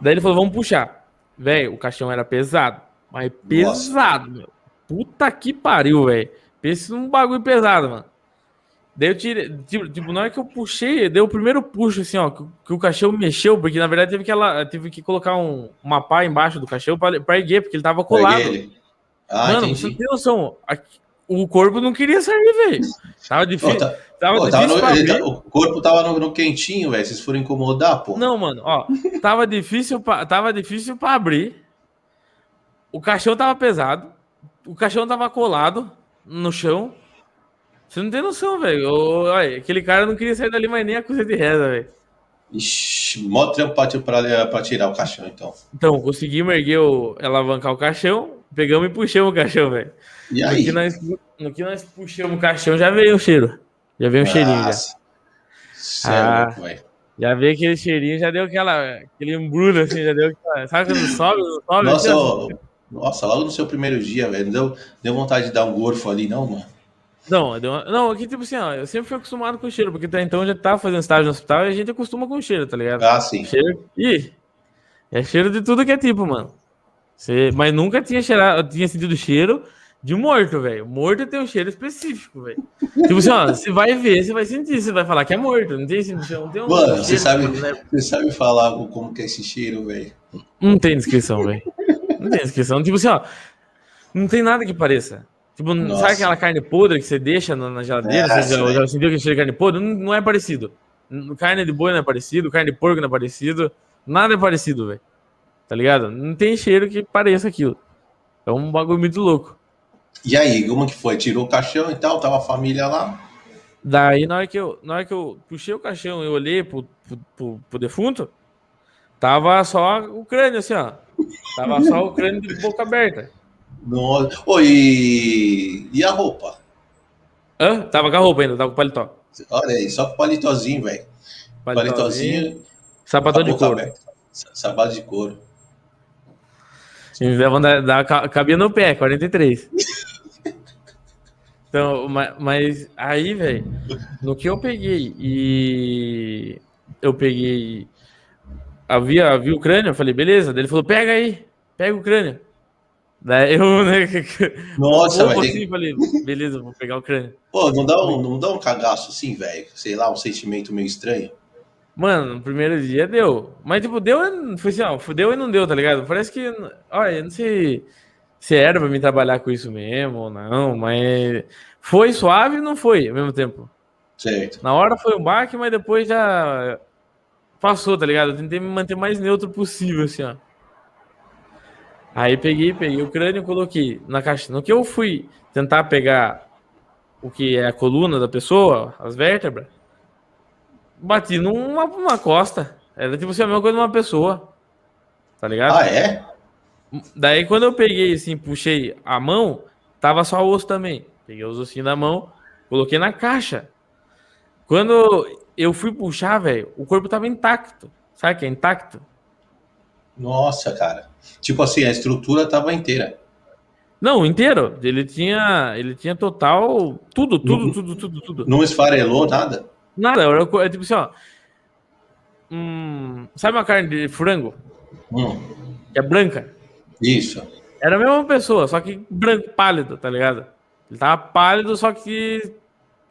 Daí ele falou: vamos puxar. Velho, o caixão era pesado. Mas pesado, Nossa. meu. Puta que pariu, velho. Pensa num bagulho pesado, mano. Daí eu tirei, tipo, tipo, na hora que eu puxei, deu o primeiro puxo, assim, ó, que, que, o caixão mexeu, porque na verdade teve que, ela, teve que colocar um, uma pá embaixo do caixão pra, pra erguer, porque ele tava colado. Ah, Mano, entendi. você não tem noção. o corpo não queria sair, velho. Tava difícil. tá, tava pô, difícil tava no, tá, o corpo tava no, no quentinho, velho. Vocês foram incomodar, pô. Não, mano, ó. Tava difícil, pra, tava difícil pra abrir. O caixão tava pesado. O caixão tava colado no chão. Você não tem noção, velho. Aquele cara não queria sair dali mais nem a coisa de reza, velho. Ixi, mó trampo pra, pra, tirar o caixão, então. Então, conseguimos erguer o, alavancar o caixão, pegamos e puxamos o caixão, velho. E aí? No que, nós, no que nós puxamos o caixão, já veio o cheiro. Já veio um cheirinho, já. Céu, ah, já veio aquele cheirinho, já deu aquela, aquele embrulho, assim, já deu aquela... Sabe quando sobe, sobe? Nossa, assim, nossa, logo no seu primeiro dia, velho, deu, deu vontade de dar um gorfo ali, não, mano? Não, não, aqui tipo assim, ó, eu sempre fui acostumado com o cheiro, porque até então eu já tava fazendo estágio no hospital e a gente acostuma com o cheiro, tá ligado? Ah, sim. Cheiro. Ih, é cheiro de tudo que é tipo, mano. Você... Mas nunca tinha cheirado, tinha sentido cheiro de morto, velho. Morto tem um cheiro específico, velho. tipo assim, ó, você vai ver, você vai sentir, você vai falar que é morto. Não tem, não tem um Mano, você sabe, você sabe falar como que é esse cheiro, velho? Não tem descrição, velho. Não tem descrição. Tipo assim, ó, não tem nada que pareça. Tipo, Nossa. sabe aquela carne podre que você deixa na, geladeira? É, você já, já sentiu que cheira de carne podre? Não, não, é parecido. Carne de boi não é parecido, carne de porco não é parecido. Nada é parecido, velho. Tá ligado? Não tem cheiro que pareça aquilo. É um bagulho muito louco. E aí, como que foi? Tirou o caixão e tal? Tava a família lá? Daí, na hora que eu, na hora que eu puxei o caixão e olhei pro, pro, pro, pro defunto, tava só o crânio, assim, ó. Tava só o crânio de boca aberta. Nossa. Oh, e... e a roupa? Hã? Tava com a roupa ainda, tava com o paletó. Olha aí, só com o palitozinho, velho. Palitozinho. Sapatão de couro. Aberta. Sapato de couro. Me davam da, da, cabia no pé, 43. Então, mas, mas aí, velho, no que eu peguei e eu peguei. Havia, havia o crânio, eu falei, beleza. Daí ele falou, pega aí, pega o crânio. Daí eu, né? Nossa, vai assim, ter... falei, beleza, vou pegar o crânio. Pô, não dá um, não dá um cagaço assim, velho? Sei lá, um sentimento meio estranho. Mano, no primeiro dia deu. Mas, tipo, deu, foi assim, ó, deu e não deu, tá ligado? Parece que, olha, eu não sei se era pra mim trabalhar com isso mesmo ou não, mas foi suave e não foi ao mesmo tempo. Certo. Na hora foi um baque, mas depois já passou, tá ligado? Eu tentei me manter mais neutro possível, assim, ó. Aí peguei, peguei o crânio e coloquei na caixa. No que eu fui tentar pegar o que é a coluna da pessoa, as vértebras, bati numa, numa costa. Era tipo assim, a mesma coisa de uma pessoa. Tá ligado? Ah, é? Daí quando eu peguei assim, puxei a mão, tava só osso também. Peguei os ossinhos da mão, coloquei na caixa. Quando eu fui puxar, velho, o corpo tava intacto. Sabe que é intacto? Nossa, cara. Tipo assim, a estrutura tava inteira. Não, inteiro. Ele tinha, ele tinha total tudo, tudo, não, tudo, tudo, tudo. Não esfarelou nada? Nada, é tipo assim, ó. Hum, sabe uma carne de frango? Hum. Que é branca? Isso. Era a mesma pessoa, só que branco, pálido, tá ligado? Ele tava pálido, só que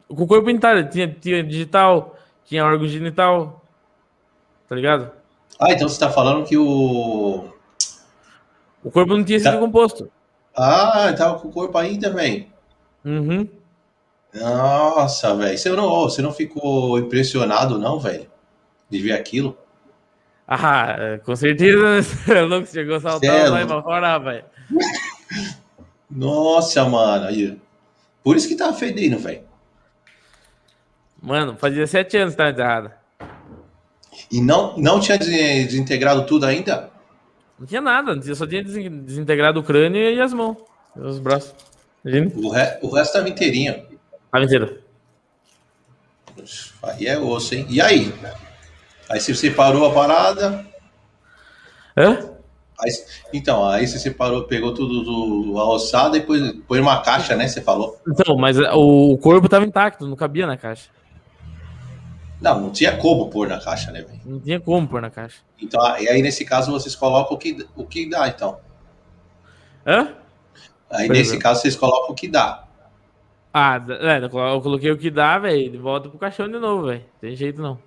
com o corpo inteiro. Tinha, tinha digital, tinha órgão genital, tá ligado? Ah, então você tá falando que o. O corpo não tinha sido tá... composto. Ah, tava com o corpo ainda, velho. Uhum. Nossa, velho. Você não, você não ficou impressionado, não, velho? De ver aquilo? Ah, com certeza o Lucas chegou saltando lá pra fora, velho. Nossa, mano. Por isso que tava fedendo, velho. Mano, fazia sete anos que tava enterrado. E não, não tinha desintegrado tudo ainda? Não tinha nada, só tinha desintegrado o crânio e as mãos, os braços. O, re, o resto tava inteirinho. Inteiro. Aí é osso, hein? E aí? Aí você separou a parada. Hã? Aí, então, aí você separou, pegou tudo do, a ossada e pôs, pôs numa caixa, né? Você falou. Então, mas o, o corpo tava intacto, não cabia na caixa. Não, não tinha como pôr na caixa, né, velho? Não tinha como pôr na caixa. Então, e aí nesse caso vocês colocam o que, o que dá, então. Hã? Aí Por nesse exemplo. caso vocês colocam o que dá. Ah, é, eu coloquei o que dá, velho, volta pro caixão de novo, velho. Tem jeito não.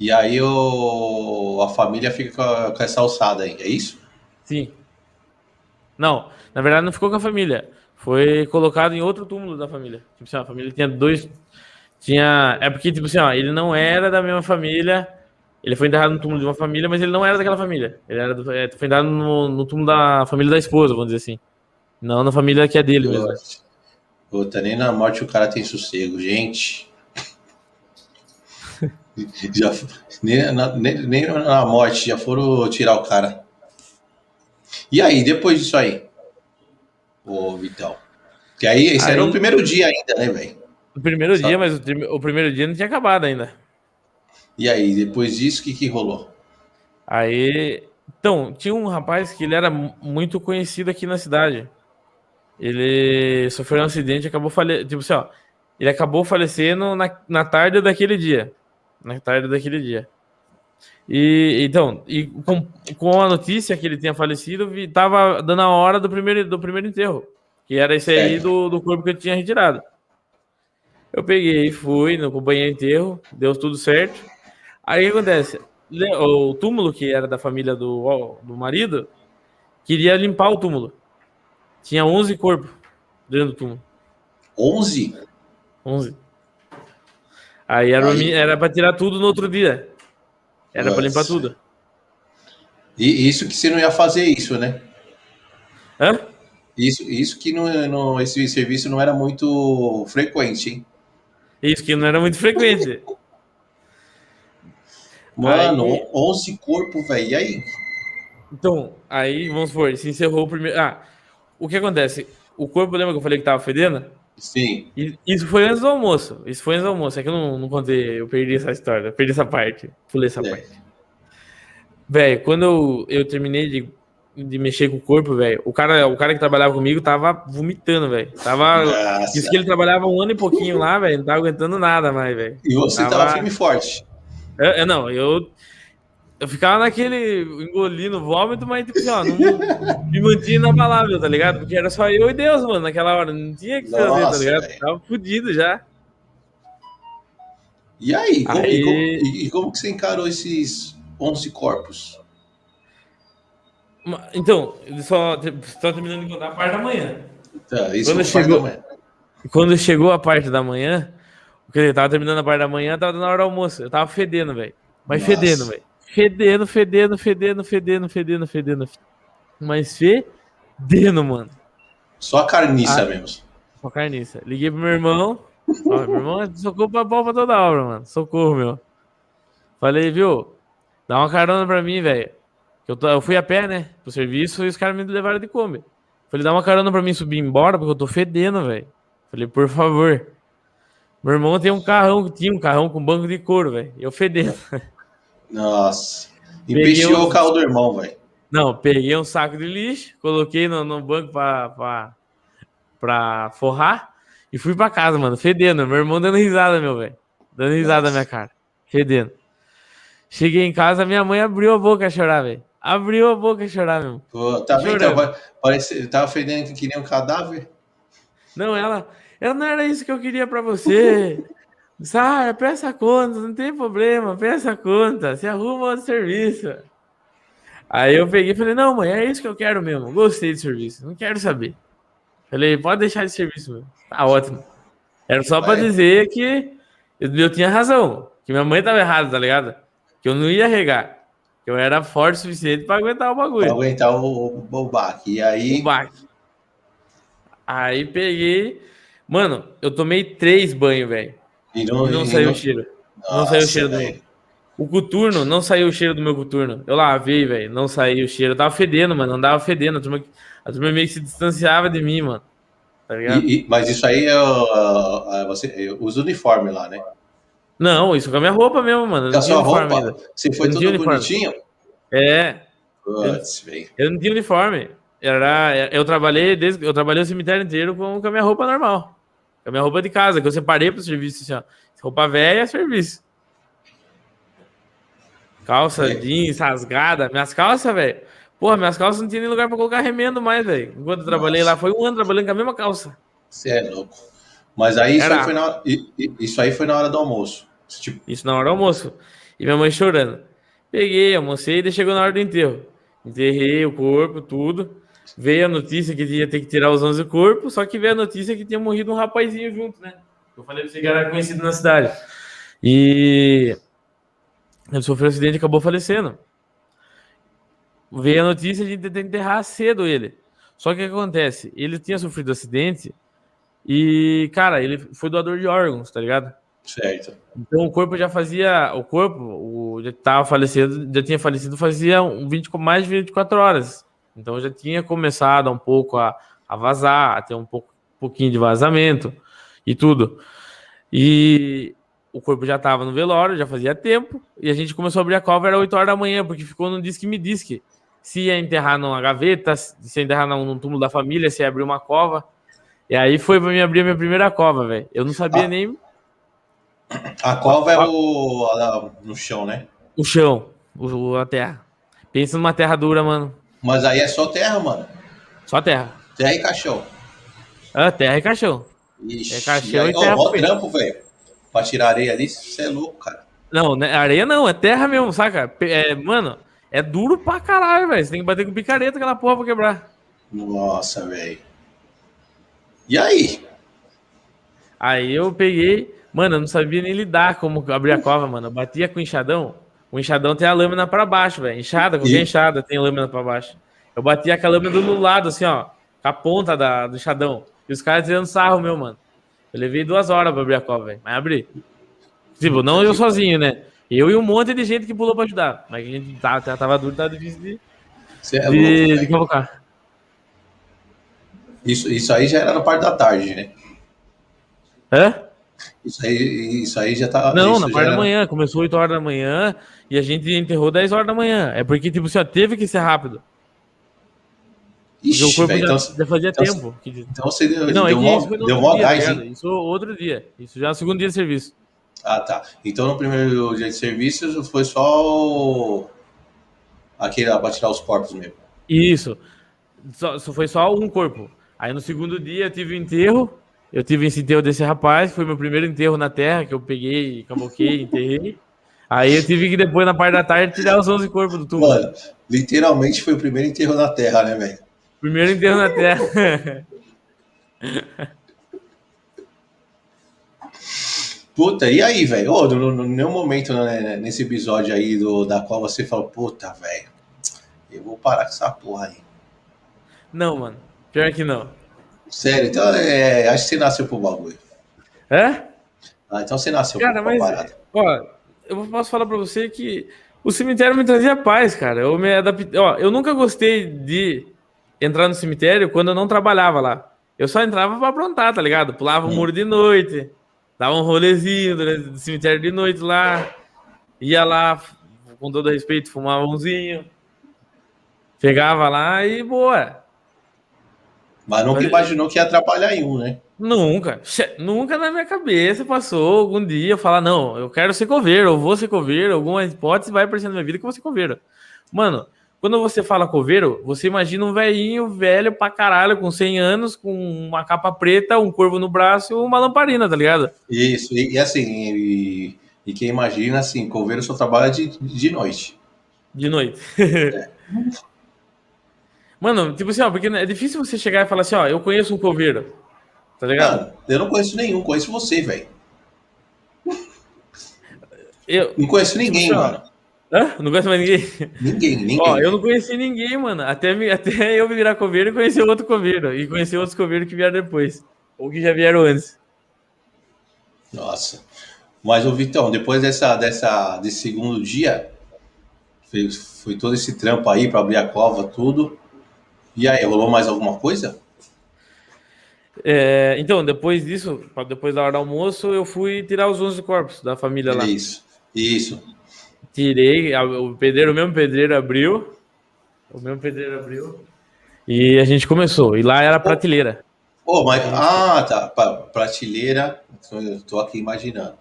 E aí o, a família fica com, essa alçada aí, é isso? Sim. Não, na verdade não ficou com a família. Foi colocado em outro túmulo da família. Tipo assim, a família tinha dois tinha. É porque, tipo assim, ó, ele não era da mesma família. Ele foi enterrado no túmulo de uma família, mas ele não era daquela família. Ele era do, é, foi enterrado no, no, túmulo da família da esposa, vamos dizer assim. Não na família que é dele mesmo. Puta, nem na morte o cara tem sossego, gente. já, nem, na, nem, nem na morte já foram tirar o cara. E aí, depois disso aí? Ô, Vitão. Que aí, esse aí... era o primeiro dia ainda, né, velho? O primeiro Só... dia, mas o, o, primeiro dia não tinha acabado ainda. E aí, depois disso, o que, que rolou? Aí. Então, tinha um rapaz que ele era muito conhecido aqui na cidade. Ele sofreu um acidente e acabou falecendo. Tipo assim, ó. Ele acabou falecendo na, na tarde daquele dia. Na tarde daquele dia. E então, e com, com a notícia que ele tinha falecido, estava dando a hora do primeiro, do primeiro enterro. Que era esse aí do, do corpo que eu tinha retirado. Eu peguei, fui, no acompanhei enterro, deu tudo certo. Aí o que acontece? O túmulo, que era da família do, do marido, queria limpar o túmulo. Tinha 11 corpos dentro do túmulo. 11? 11. Aí era, Aí. era pra tirar tudo no outro dia. Era para limpar tudo. E isso que você não ia fazer isso, né? Hã? Isso, isso que não, não, esse serviço não era muito frequente, hein? Isso que não era muito frequente. Mano, aí... 11 corpos, velho. E aí? Então, aí, vamos supor, se encerrou o primeiro. Ah, o que acontece? O corpo, lembra que eu falei que tava fedendo? Sim. Isso foi antes do almoço. Isso foi antes do almoço. É que eu não, não contei, eu perdi essa história, perdi essa parte. Pulei essa é. parte. Velho, quando eu, eu terminei de, de mexer com o corpo, velho, o cara, o cara que trabalhava comigo tava vomitando, velho. Tava. Nossa. Que ele trabalhava um ano e pouquinho lá, velho. Não tava aguentando nada mais, velho. E você tava, tava firme e forte. Eu, eu, não, eu eu ficava naquele engolindo vômito, mas tipo assim, ó, não me mantinha na palavra, tá ligado? Porque era só eu e Deus, mano, naquela hora. Não tinha que fazer, Nossa, tá ligado? Véio. Tava fudido já. E aí, como, aí... E, como, e, como, que você encarou esses 11 corpos? Então, só estou terminando de contar a parte da manhã. Tá, isso quando, chegou, da manhã. quando chegou a parte da manhã, porque ele tava terminando a parte da manhã, tava na hora do almoço. Eu tava fedendo, velho. Mas Nossa. fedendo, velho. Fedendo, fedendo, fedendo, fedendo, fedendo, fedendo. Mas fedendo, mano. Só carniça ah, mesmo. Só carniça. Liguei pro meu irmão. Ó, meu irmão socorro pra pau pra toda obra, mano. Socorro, meu. Falei, viu? Dá uma carona pra mim, velho. Eu, eu fui a pé, né? Pro serviço e os caras me levaram de Kombi. Falei, dá uma carona pra mim subir embora, porque eu tô fedendo, velho. Falei, por favor. Meu irmão tem um carrão, tinha um carrão com banco de couro, velho. Eu fedendo. Nossa. Empesteou um... o carro do irmão, velho. Não, peguei um saco de lixo, coloquei no, no banco pra, pra, pra forrar e fui pra casa, mano, fedendo. Meu irmão dando risada, meu velho. Dando risada Nossa. na minha cara. Fedendo. Cheguei em casa, minha mãe abriu a boca a chorar, velho. Abriu a boca a chorar, meu. Pô, tá vendo? Tava, parece, tava fedendo que queria um cadáver? Não, ela, ela não era isso que eu queria pra você. Sara, peça conta, não tem problema, peça conta, se arruma outro serviço. Aí eu peguei e falei, não, mãe, é isso que eu quero mesmo. Gostei do serviço, não quero saber. Falei, pode deixar de serviço mesmo. Tá ótimo. Era só para dizer que eu, eu, tinha razão, que minha mãe tava errada, tá ligado? Que eu não ia regar. Que eu era forte o suficiente para aguentar o bagulho. Pra aguentar o, o, o baque. E aí. O baque. Aí peguei. Mano, eu tomei três banhos, velho. Não, não saiu o cheiro. Nossa, não saiu o cheiro do meu. O coturno, não saiu o cheiro do meu coturno. Eu lavei, velho, não saiu o cheiro. Eu tava fedendo, mano, andava fedendo. A turma, a turma meio que se distanciava de mim, mano. Tá ligado? E, e, mas isso aí é, uh, você é, usa uniforme lá, né? Não, isso com a minha roupa mesmo, mano. Com a sua roupa? Ainda. Você foi tudo bonitinho? É. Putz, eu, eu não tinha uniforme. Era, eu trabalhei desde, eu trabalhei o cemitério inteiro com, com a minha roupa normal. É a minha roupa de casa, que eu separei para o serviço. Assim, ó. Roupa velha é serviço. Calça é. jeans, rasgada. Minhas calças, velho. Porra, minhas calças não tinha nem lugar para colocar remendo mais, velho. Enquanto eu trabalhei Nossa. lá, foi um ano trabalhando com a mesma calça. Você é louco. Mas aí isso aí, foi na hora, isso aí foi na hora do almoço. Tipo... Isso na hora do almoço. E minha mãe chorando. Peguei, almocei e chegou na hora do enterro. Enterrei o corpo, tudo veio a notícia que ia ter que tirar os 11 corpos, só que veio a notícia que tinha morrido um rapazinho junto, né? Eu falei pra você que era conhecido na cidade. E ele sofreu um acidente e acabou falecendo. Veio a notícia de que enterrar cedo ele. Só que o que acontece? Ele tinha sofrido um acidente e, cara, ele foi doador de órgãos, tá ligado? Certo. Então o corpo já fazia. O corpo o, já estava falecido, já tinha falecido fazia 20, mais de 24 horas. Então já tinha começado um pouco a, a vazar, a ter um pouco, um pouquinho de vazamento e tudo. E o corpo já estava no velório, já fazia tempo, e a gente começou a abrir a cova, era 8 horas da manhã, porque ficou no disque me disque. Se ia enterrar numa gaveta, se ia enterrar num, túmulo da família, se ia abrir uma cova. E aí foi para mim abrir a minha primeira cova, velho. Eu não sabia ah, nem. A cova é o. no chão, né? O chão, o, a terra. Pensa numa terra dura, mano. Mas aí é só terra, mano. Só terra. Terra e caixão. Ah, terra e caixão. Ixi, é caixão e, aí, e terra. Ó, trampo, velho. Pra tirar areia ali, você é louco, cara. Não, né, areia não, é terra mesmo, saca? É, mano, é duro pra caralho, velho. Você tem que bater com picareta aquela porra pra quebrar. Nossa, velho. E aí? Aí eu peguei, mano, eu não sabia nem lidar como abrir a cova, mano. Eu batia com enxadão. O enxadão tem a lâmina para baixo, velho. Enxada, qualquer e... enxada tem a lâmina para baixo. Eu bati aquela lâmina do lado, assim, ó, com a ponta da, do enxadão. E os caras tirando sarro, meu, mano. Eu levei duas horas pra abrir a cova, velho. Mas abri. Tipo, não eu sozinho, né? Eu e um monte de gente que pulou pra ajudar. Mas a gente tava, tava duro, tava difícil de, é de, louco, de colocar. Isso, isso aí já era na parte da tarde, né? É? Isso aí, isso aí já tá. Não, na parte da era- manhã. Começou 8 horas da manhã e a gente enterrou 10 horas da manhã. É porque, tipo assim, ó, teve que ser rápido. Porque o Ixi, corpo velho, já, então, já fazia então- tempo. que- então você deu, Não, é deu que mó, no deu mó dia, gás, hein? Isso outro dia. Isso já é o segundo dia de serviço. Ah, tá. Então no primeiro dia de serviço foi só o... aquele pra tirar os corpos mesmo. Isso. Só, só foi só um corpo. Aí no segundo dia eu tive o enterro. Eu tive esse enterro desse rapaz. Foi meu primeiro enterro na terra, que eu peguei, caboquei, enterrei. Aí eu tive que depois, na parte da tarde, tirar os 11 corpos do túmulo. Mano, literalmente foi o primeiro enterro na Terra, né, velho? Primeiro enterro na terra. Puta, e aí, velho? No, nenhum momento né, nesse episódio aí do, da qual você falou, puta, velho, eu vou parar com essa porra aí. não, mano. Pior que não. Sério, então é, acho que você nasceu pro bagulho. É? Ah, então você nasceu Cara, pra mas, parada. ó, eu posso falar pra você que o cemitério me trazia paz, cara. Eu me adaptei. Ó, eu nunca gostei de entrar no cemitério quando eu não trabalhava lá. Eu só entrava pra aprontar, tá ligado? Pulava o muro de noite, dava um rolezinho durante o cemitério de noite lá, ia lá, com todo respeito, fumava umzinho, pegava lá e boa. Mas nunca mas- imaginou que ia atrapalhar em um, né? Nunca, nunca na minha cabeça passou algum dia eu falar, não, eu quero ser coveiro, eu vou ser coveiro, alguma hipótese vai aparecer na minha vida que eu vou ser coveiro. Mano, quando você fala coveiro, você imagina um velhinho velho pra caralho, com 100 anos, com uma capa preta, um corvo no braço e uma lamparina, tá ligado? Isso, e, e assim, e, e quem imagina, assim, coveiro só trabalha de, de noite. De noite. Mano, tipo assim, ó, porque é difícil você chegar e falar assim, ó, eu conheço um coveiro, tá ligado? Mano, eu não conheço nenhum, conheço você, velho. Eu... Não conheço ninguém, Tipo assim, mano. Hã? Não conheço mais ninguém? Ninguém, ninguém. Ó, eu não conheci ninguém, mano. Até, me- até eu me virar coveiro e conhecer outro coveiro. E conhecer outros coveiros que vieram depois. Ou que já vieram antes. Nossa. Mas, ô Vitão, depois dessa, dessa, desse segundo dia, foi, foi todo esse trampo aí pra abrir a cova, tudo. E aí, rolou mais alguma coisa? É, então, depois disso, depois da hora do almoço, eu fui tirar os 11 corpos da família lá. Isso, isso. Tirei, o pedreiro, o mesmo pedreiro abriu. O mesmo pedreiro abriu. E a gente começou. E lá era prateleira. Ô, mas, ah, tá, pra- prateleira, eu tô aqui imaginando.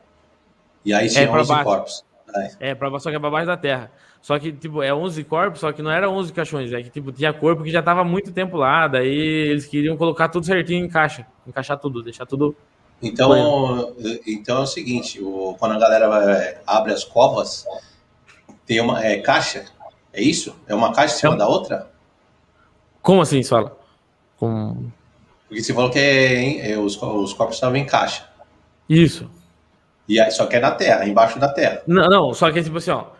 E aí tinha pra 11 baixo. corpos. Aí, É, pra, só que é pra baixo da terra. Só que, tipo, é 11 corpos, só que não era 11 caixões. É que, tipo, tinha corpo que já tava muito tempo lá. Daí eles queriam colocar tudo certinho em caixa. Encaixar tudo, deixar tudo. Então, então é o seguinte, o- quando a galera vai- abre as covas, tem uma é, caixa, é isso? É uma caixa em cima um- da outra? Como assim, você fala? Com... Porque você falou que é, é, os, os corpos estavam em caixa. Isso. E aí, só que é na terra, embaixo da terra. Não, não, só que é tipo assim, ó.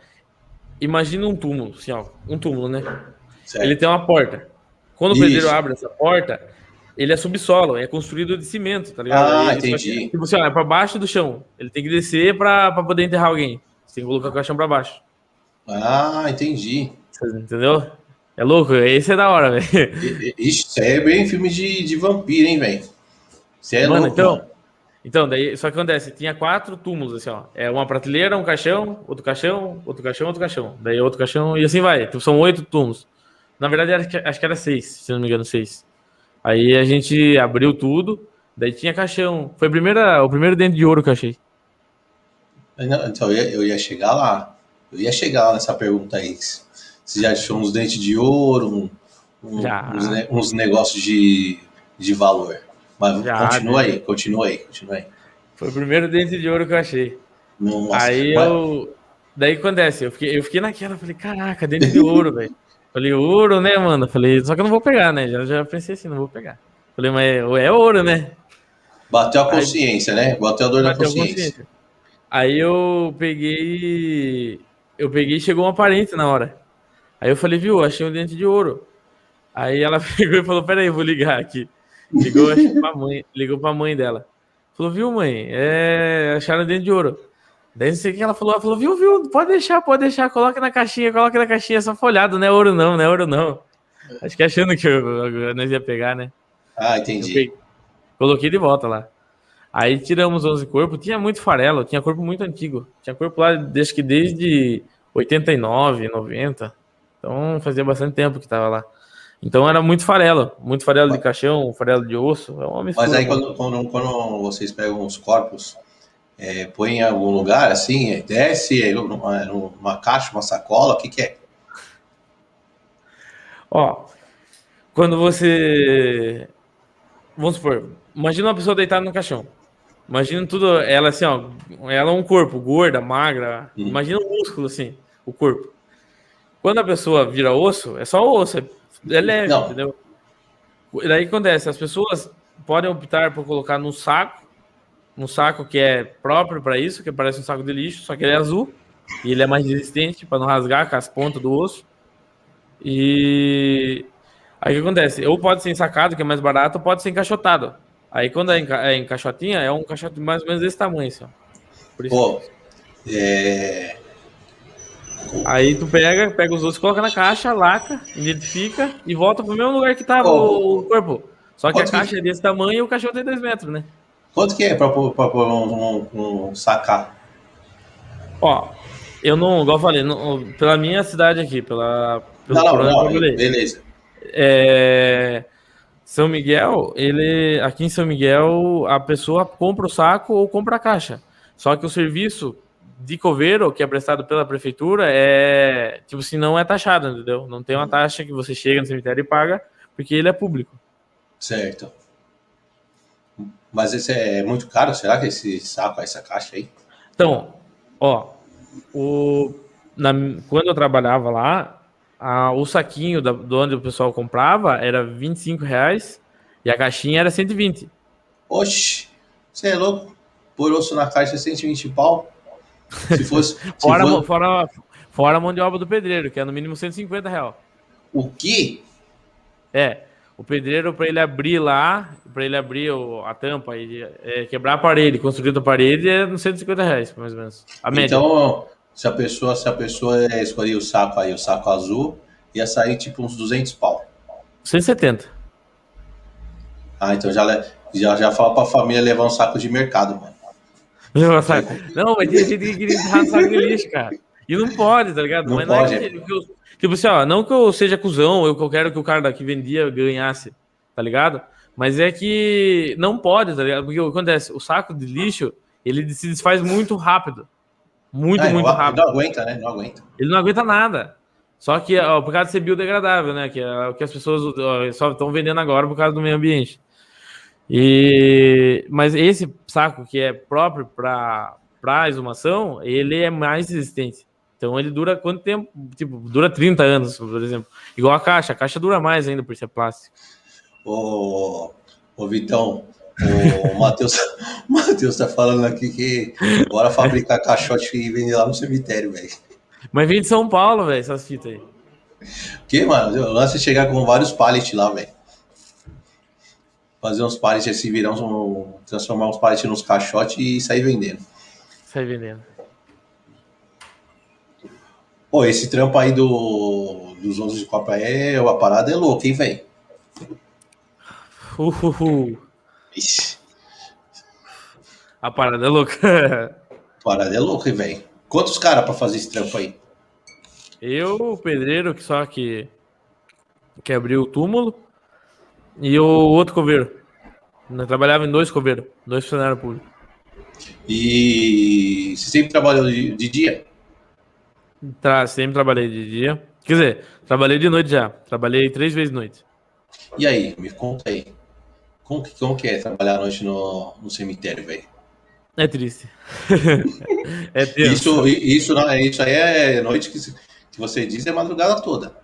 Imagina um túmulo, assim, ó. Um túmulo, né? Certo? Ele tem uma porta. Quando o Isso. pedreiro abre essa porta, ele é subsolo, é construído de cimento, tá ligado? Ah, Ele- entendi. Tipo assim, ó, é pra baixo do chão. Ele tem que descer pra, pra poder enterrar alguém. Você tem que colocar o caixão pra baixo. Ah, entendi. Entendeu? É louco, esse é da hora, velho. Isso é bem filme de, de vampiro, hein, velho? Você é Mano, louco, então- mano. Então, daí, só que acontece, tinha quatro túmulos, assim, ó. É uma prateleira, um caixão, outro caixão, outro caixão, outro caixão. Daí outro caixão, e assim vai. Tipo, são oito túmulos. Na verdade, acho que, acho que era seis, se não me engano, seis. Aí a gente abriu tudo, daí tinha caixão. Foi primeira, o primeiro dente de ouro que eu achei. Não, Então, eu ia, eu ia chegar lá. Eu ia chegar lá nessa pergunta aí. Você já achou uns dentes de ouro, um- um- uns, uns negócios de, de valor. Mas Já, continua né? aí, continua aí, continua aí. Foi o primeiro dente de ouro que eu achei. Nossa, Aí mas- eu. Daí acontece? Eu fiquei, eu fiquei naquela, falei, caraca, dente de ouro, velho. Falei, ouro, né, mano? Falei, só que eu não vou pegar, né? Já, já pensei assim, não vou pegar. Falei, mas é, é ouro, né? Bateu a consciência, né? Bateu a dor da Bateu a consciência. consciência. Aí eu peguei. Eu peguei e chegou uma parente na hora. Aí eu falei, viu, achei um dente de ouro. Aí ela pegou e falou, peraí, eu vou ligar aqui. Ligou pra mãe, ligou pra mãe dela. Falou, viu, mãe? É, acharam dente de ouro. Daí não sei o que ela falou. Ela falou, viu, viu, pode deixar, pode deixar, coloca na caixinha, coloca na caixinha, só folhado, não é ouro não, não é ouro não. Acho que achando que eu, eu- nós ia pegar, né? Ah, entendi. peguei- coloquei de volta lá. Aí tiramos 11 corpos, tinha muito farelo, tinha corpo muito antigo. Tinha corpo lá desde que desde 89, 90. Então fazia bastante tempo que tava lá. Então era muito farelo, muito farelo de caixão, farelo de osso. É uma Mas aí quando, quando, quando, vocês pegam os corpos, é, põe em algum lugar assim, desce numa, numa caixa, uma sacola, o que, que é? Ó, quando você. Vamos supor, imagina uma pessoa deitada no caixão. Imagina tudo, ela assim, ó, ela é um corpo, gorda, magra. Hum. Imagina o músculo assim, o corpo. Quando a pessoa vira osso, é só osso, é leve, Não. entendeu? E daí acontece, as pessoas podem optar por colocar no saco, um saco que é próprio para isso, que parece um saco de lixo, só que ele é azul e ele é mais resistente para não rasgar com as pontas do osso. E aí o que acontece? Ou pode ser ensacado, que é mais barato, ou pode ser encaixotado. Aí quando é, enca é em caixotinha, é um caixote mais ou menos desse tamanho, assim, Pô, é... Aí tu pega, pega os outros, coloca na caixa, laca, identifica e volta pro mesmo lugar que tava oh, o corpo. Só que a caixa que... é desse tamanho e o cachorro tem 2 metros, né? Quanto que é pra, pra, pra um, um, um, sacar? Ó, eu não, igual eu falei, não, pela minha cidade aqui, pela. Pelo não, não, não, beleza. É, são Miguel, ele aqui em São Miguel a pessoa compra o saco ou compra a caixa. Só que o serviço de coveiro que é prestado pela prefeitura é tipo assim não é taxado, entendeu? Não tem uma taxa que você chega no cemitério e paga porque ele é público. Certo. Mas esse é muito caro, será que esse saco, essa caixa aí? Então, ó, o, na, quando eu trabalhava lá, a, o saquinho da, do onde o pessoal comprava era 25 reais e a caixinha era 120. Oxi, você é louco? Por osso na caixa 120 pau? Se fosse. fora, se fosse... fora, fora a mão de obra do pedreiro, que é no mínimo 150 real. O quê? É. O pedreiro, para ele abrir lá, para ele abrir o, a tampa e é, quebrar a parede, construir a parede, é uns 150 reais, mais ou menos. A média. Então, se a pessoa, se a pessoa escolher o saco aí, o saco azul, ia sair tipo uns 200 pau. 170. Ah, então já, já, já fala pra família levar um saco de mercado, mano. Não, mas tem gente que entrar no saco de lixo, cara. E não pode, tá ligado? Não mas pode. Não é que, eu, tipo assim, ó, não que eu seja cuzão, eu, que eu quero que o cara que vendia ganhasse, tá ligado? Mas é que não pode, tá ligado? Porque o que acontece? O saco de lixo, ele se desfaz muito rápido. Muito, é, muito rápido. Ele não aguenta, né? Não aguenta. Ele não aguenta nada. Só que ó, por causa de ser biodegradável, né? Que é o que as pessoas ó, só estão vendendo agora por causa do meio ambiente. E mas esse saco que é próprio para para exumação, ele é mais resistente. Então ele dura quanto tempo? Tipo, dura 30 anos, por exemplo. Igual a caixa, a caixa dura mais ainda por ser plástico. Ô, ô Vitão, o Matheus, Matheus tá falando aqui que bora fabricar caixote e vender lá no cemitério, velho. Mas vem de São Paulo, velho, essas fitas aí. Que, mano? O lance é chegar com vários pallets lá, velho. Fazer uns pallets virar uns, transformar uns pallets nos caixotes e sair vendendo. Sair vendendo. Pô, esse trampo aí do, dos 11 de Copa é. A parada é louca, hein, velho? Uhul. A parada é louca. A parada é louca, velho. Quantos caras pra fazer esse trampo aí? Eu, o pedreiro, que só que, que abriu o túmulo, e o outro coveiro. Eu trabalhava em dois coveiros, dois funcionários públicos. E você sempre trabalhou de, de dia? Tá, sempre trabalhei de dia. Quer dizer, trabalhei de noite já. Trabalhei três vezes de noite. E aí, me conta aí. Como que, como que é trabalhar à noite no, no cemitério, velho? É triste. é triste. Isso, isso, não, isso aí é noite que, que você diz é madrugada toda.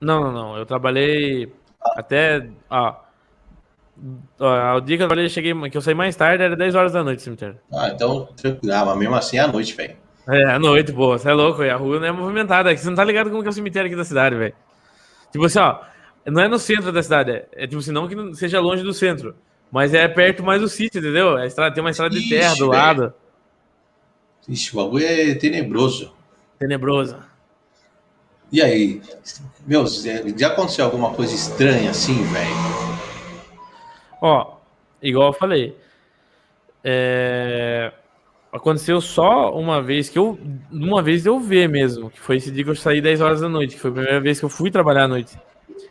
Não, não, não. Eu trabalhei. Até. Ó, ó, o dia que eu trabalhei, cheguei, que eu saí mais tarde, era 10 horas da noite no cemitério. Ah, então tranquilo. Ah, mas mesmo assim é à noite, velho. É, à noite, pô. Você é louco, véio. a rua não é movimentada. É você não tá ligado como que é o cemitério aqui da cidade, velho. Tipo assim, ó. Não é no centro da cidade, é, é tipo assim, não que seja longe do centro, mas é perto mais do sítio, entendeu? A estrada, tem uma estrada de terra do lado. Ixi, o bagulho é tenebroso. Tenebroso. E aí, meu, já aconteceu alguma coisa estranha assim, velho? Ó, igual eu falei, é, aconteceu só uma vez que eu. Uma vez eu ver mesmo, que foi esse dia que eu saí 10 horas da noite, que foi a primeira vez que eu fui trabalhar à noite.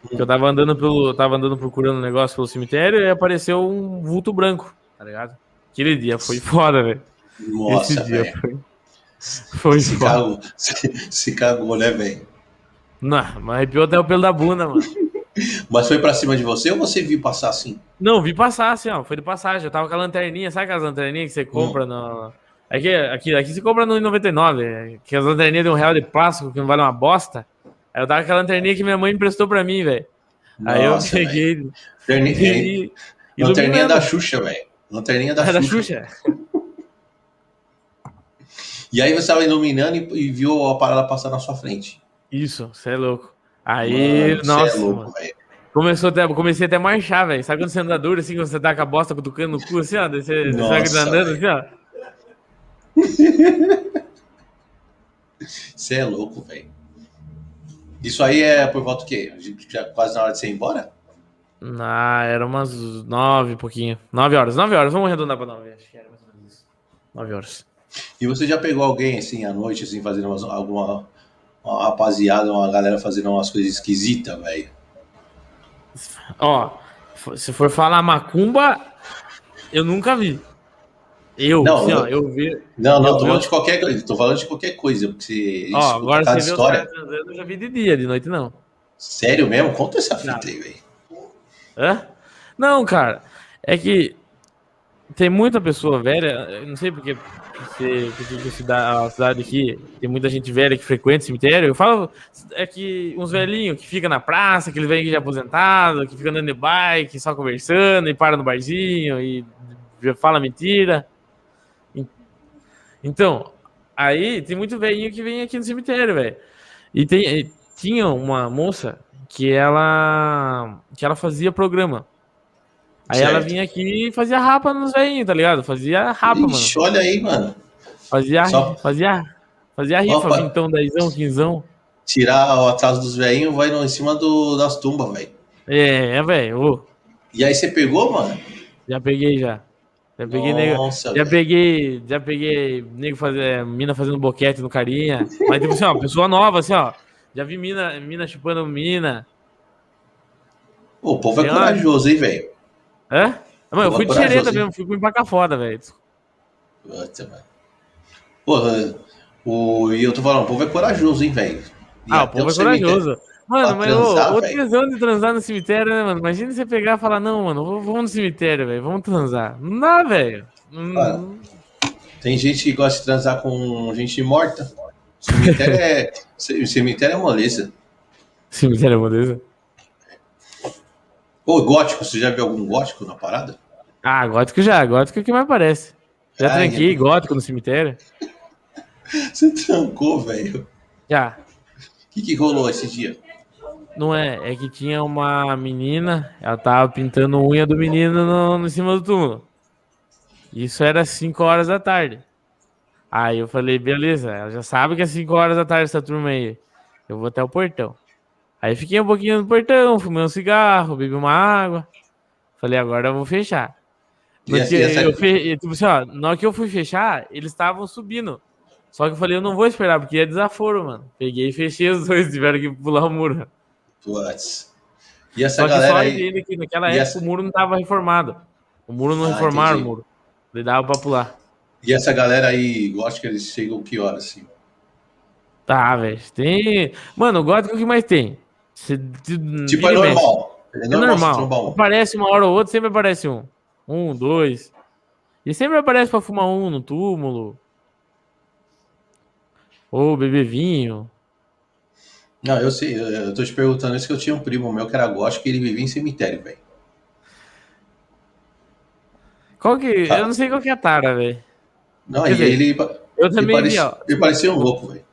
Que eu tava andando pelo. Tava andando procurando um negócio pelo cemitério e apareceu um vulto branco, tá ligado? Aquele dia foi foda, velho. Nossa, Esse dia véio. foi. Foi se foda. Cagou, se, se cagou, né, velho? Não, mas arrepiou até o pelo da bunda, mano. Mas foi pra cima de você ou você viu passar assim? Não, vi passar assim, ó. Foi de passagem. Eu tava com a lanterninha, sabe aquelas lanterninhas que você compra hum. no. Aqui, aqui, aqui você compra no 99, que as lanterninhas de um real de plástico que não vale uma bosta. Aí eu tava com a lanterninha que minha mãe emprestou pra mim, velho. Aí eu peguei. Lanterninha, lanterninha da Xuxa, velho. Lanterninha da, é Xuxa. da Xuxa. E aí você tava iluminando e, e viu a parada passar na sua frente. Isso, você é louco. Aí, Mano, é nossa. É louco, Começou até, comecei até a marchar, velho. Sabe quando você anda duro assim, quando você tá com a bosta cutucando no cu, assim, ó? Você, nossa, você andando assim, ó. Você é louco, velho. Isso aí é por volta do quê? Já quase na hora de você ir embora? Ah, era umas nove, pouquinho. Nove horas, nove horas. Vamos arredondar pra nove. Acho que era mais ou menos isso. Nove horas. E você já pegou alguém, assim, à noite, assim, fazendo alguma uma rapaziada, uma galera fazendo umas coisas esquisitas, velho. Ó, se for falar macumba, eu nunca vi. Eu, não, assim, ó, eu vi. Não, não, tô falando de qualquer coisa, tô falando de qualquer coisa, porque ó, agora você vê história. eu já vi de dia, de noite não. Sério mesmo? Conta essa fita aí, velho. Hã? Não, cara, é que tem muita pessoa velha, não sei porque você, porque a cidade aqui tem muita gente velha que frequenta o cemitério. Eu falo é que uns velhinhos que ficam na praça, que eles vêm de aposentado, que ficam andando de bike, só conversando e para no barzinho e fala mentira. Então, aí tem muito velhinho que vem aqui no cemitério, velho. E tem, tinha uma moça que ela que ela fazia programa. Aí certo. ela vinha aqui e fazia rapa nos velhinhos, tá ligado? Fazia rapa, Ixi, mano. olha aí, mano. Fazia, Só... fazia, fazia rifa, Opa. vintão, dezão, quinzão. Tirar o atraso dos velhinhos vai no, em cima do, das tumbas, velho. É, é, velho. E aí você pegou, mano? Já peguei, já. Já peguei Nossa, nego, já peguei, já peguei nego fazer, é, mina fazendo boquete no carinha. Mas tipo assim, ó, pessoa nova, assim, ó. Já vi mina, mina chupando mina. o povo é corajoso, hein, velho? É? Mano, eu fui de xereta mesmo, fui com empacar foda, velho. Pô, o, e eu tô falando, o povo é corajoso, hein, velho? Ah, o povo é corajoso. Mano, mas transar, o, o tesão de transar no cemitério, né, mano? Imagina você pegar e falar, não, mano, vamos no cemitério, velho, vamos transar. Não dá, velho. Hum. Tem gente que gosta de transar com gente morta. Cemitério é, cemitério é moleza. Cemitério é moleza? Ô, gótico, você já viu algum gótico na parada? Ah, gótico já, gótico é o que mais parece. Já Ai, tranquei é... gótico no cemitério. Você trancou, velho? Já. O que, que rolou esse dia? Não é, é que tinha uma menina, ela tava pintando unha do menino no, no cima do túmulo. Isso era 5 horas da tarde. Aí eu falei, beleza, ela já sabe que é 5 horas da tarde essa turma aí. Eu vou até o portão. Aí fiquei um pouquinho no portão, fumei um cigarro, bebi uma água. Falei, agora eu vou fechar. Porque essa... eu fe... tipo assim, ó, na hora que eu fui fechar, eles estavam subindo. Só que eu falei, eu não vou esperar, porque é desaforo, mano. Peguei e fechei os dois, tiveram que pular o muro. Putz. E essa só galera aí... Dele, que naquela época essa... o muro não tava reformado. O muro não ah, reformaram entendi. o muro. Ele dava pra pular. E essa galera aí, gosto que eles chegam que horas, assim? Tá, velho. Tem. Mano, o gótico que mais tem? Se, tipo, é normal. É normal. É normal. Aparece uma hora ou outra, sempre aparece um. Um, dois. E sempre aparece pra fumar um no túmulo. Ou beber vinho. Não, eu sei, eu tô te perguntando isso que eu tinha um primo meu que era gótico que ele vivia em cemitério, velho. Qual que. Ah. Eu não sei qual que é a tara, velho. Não, e ele. Eu também ele parecia, vi, ó. Ele parecia um louco, velho.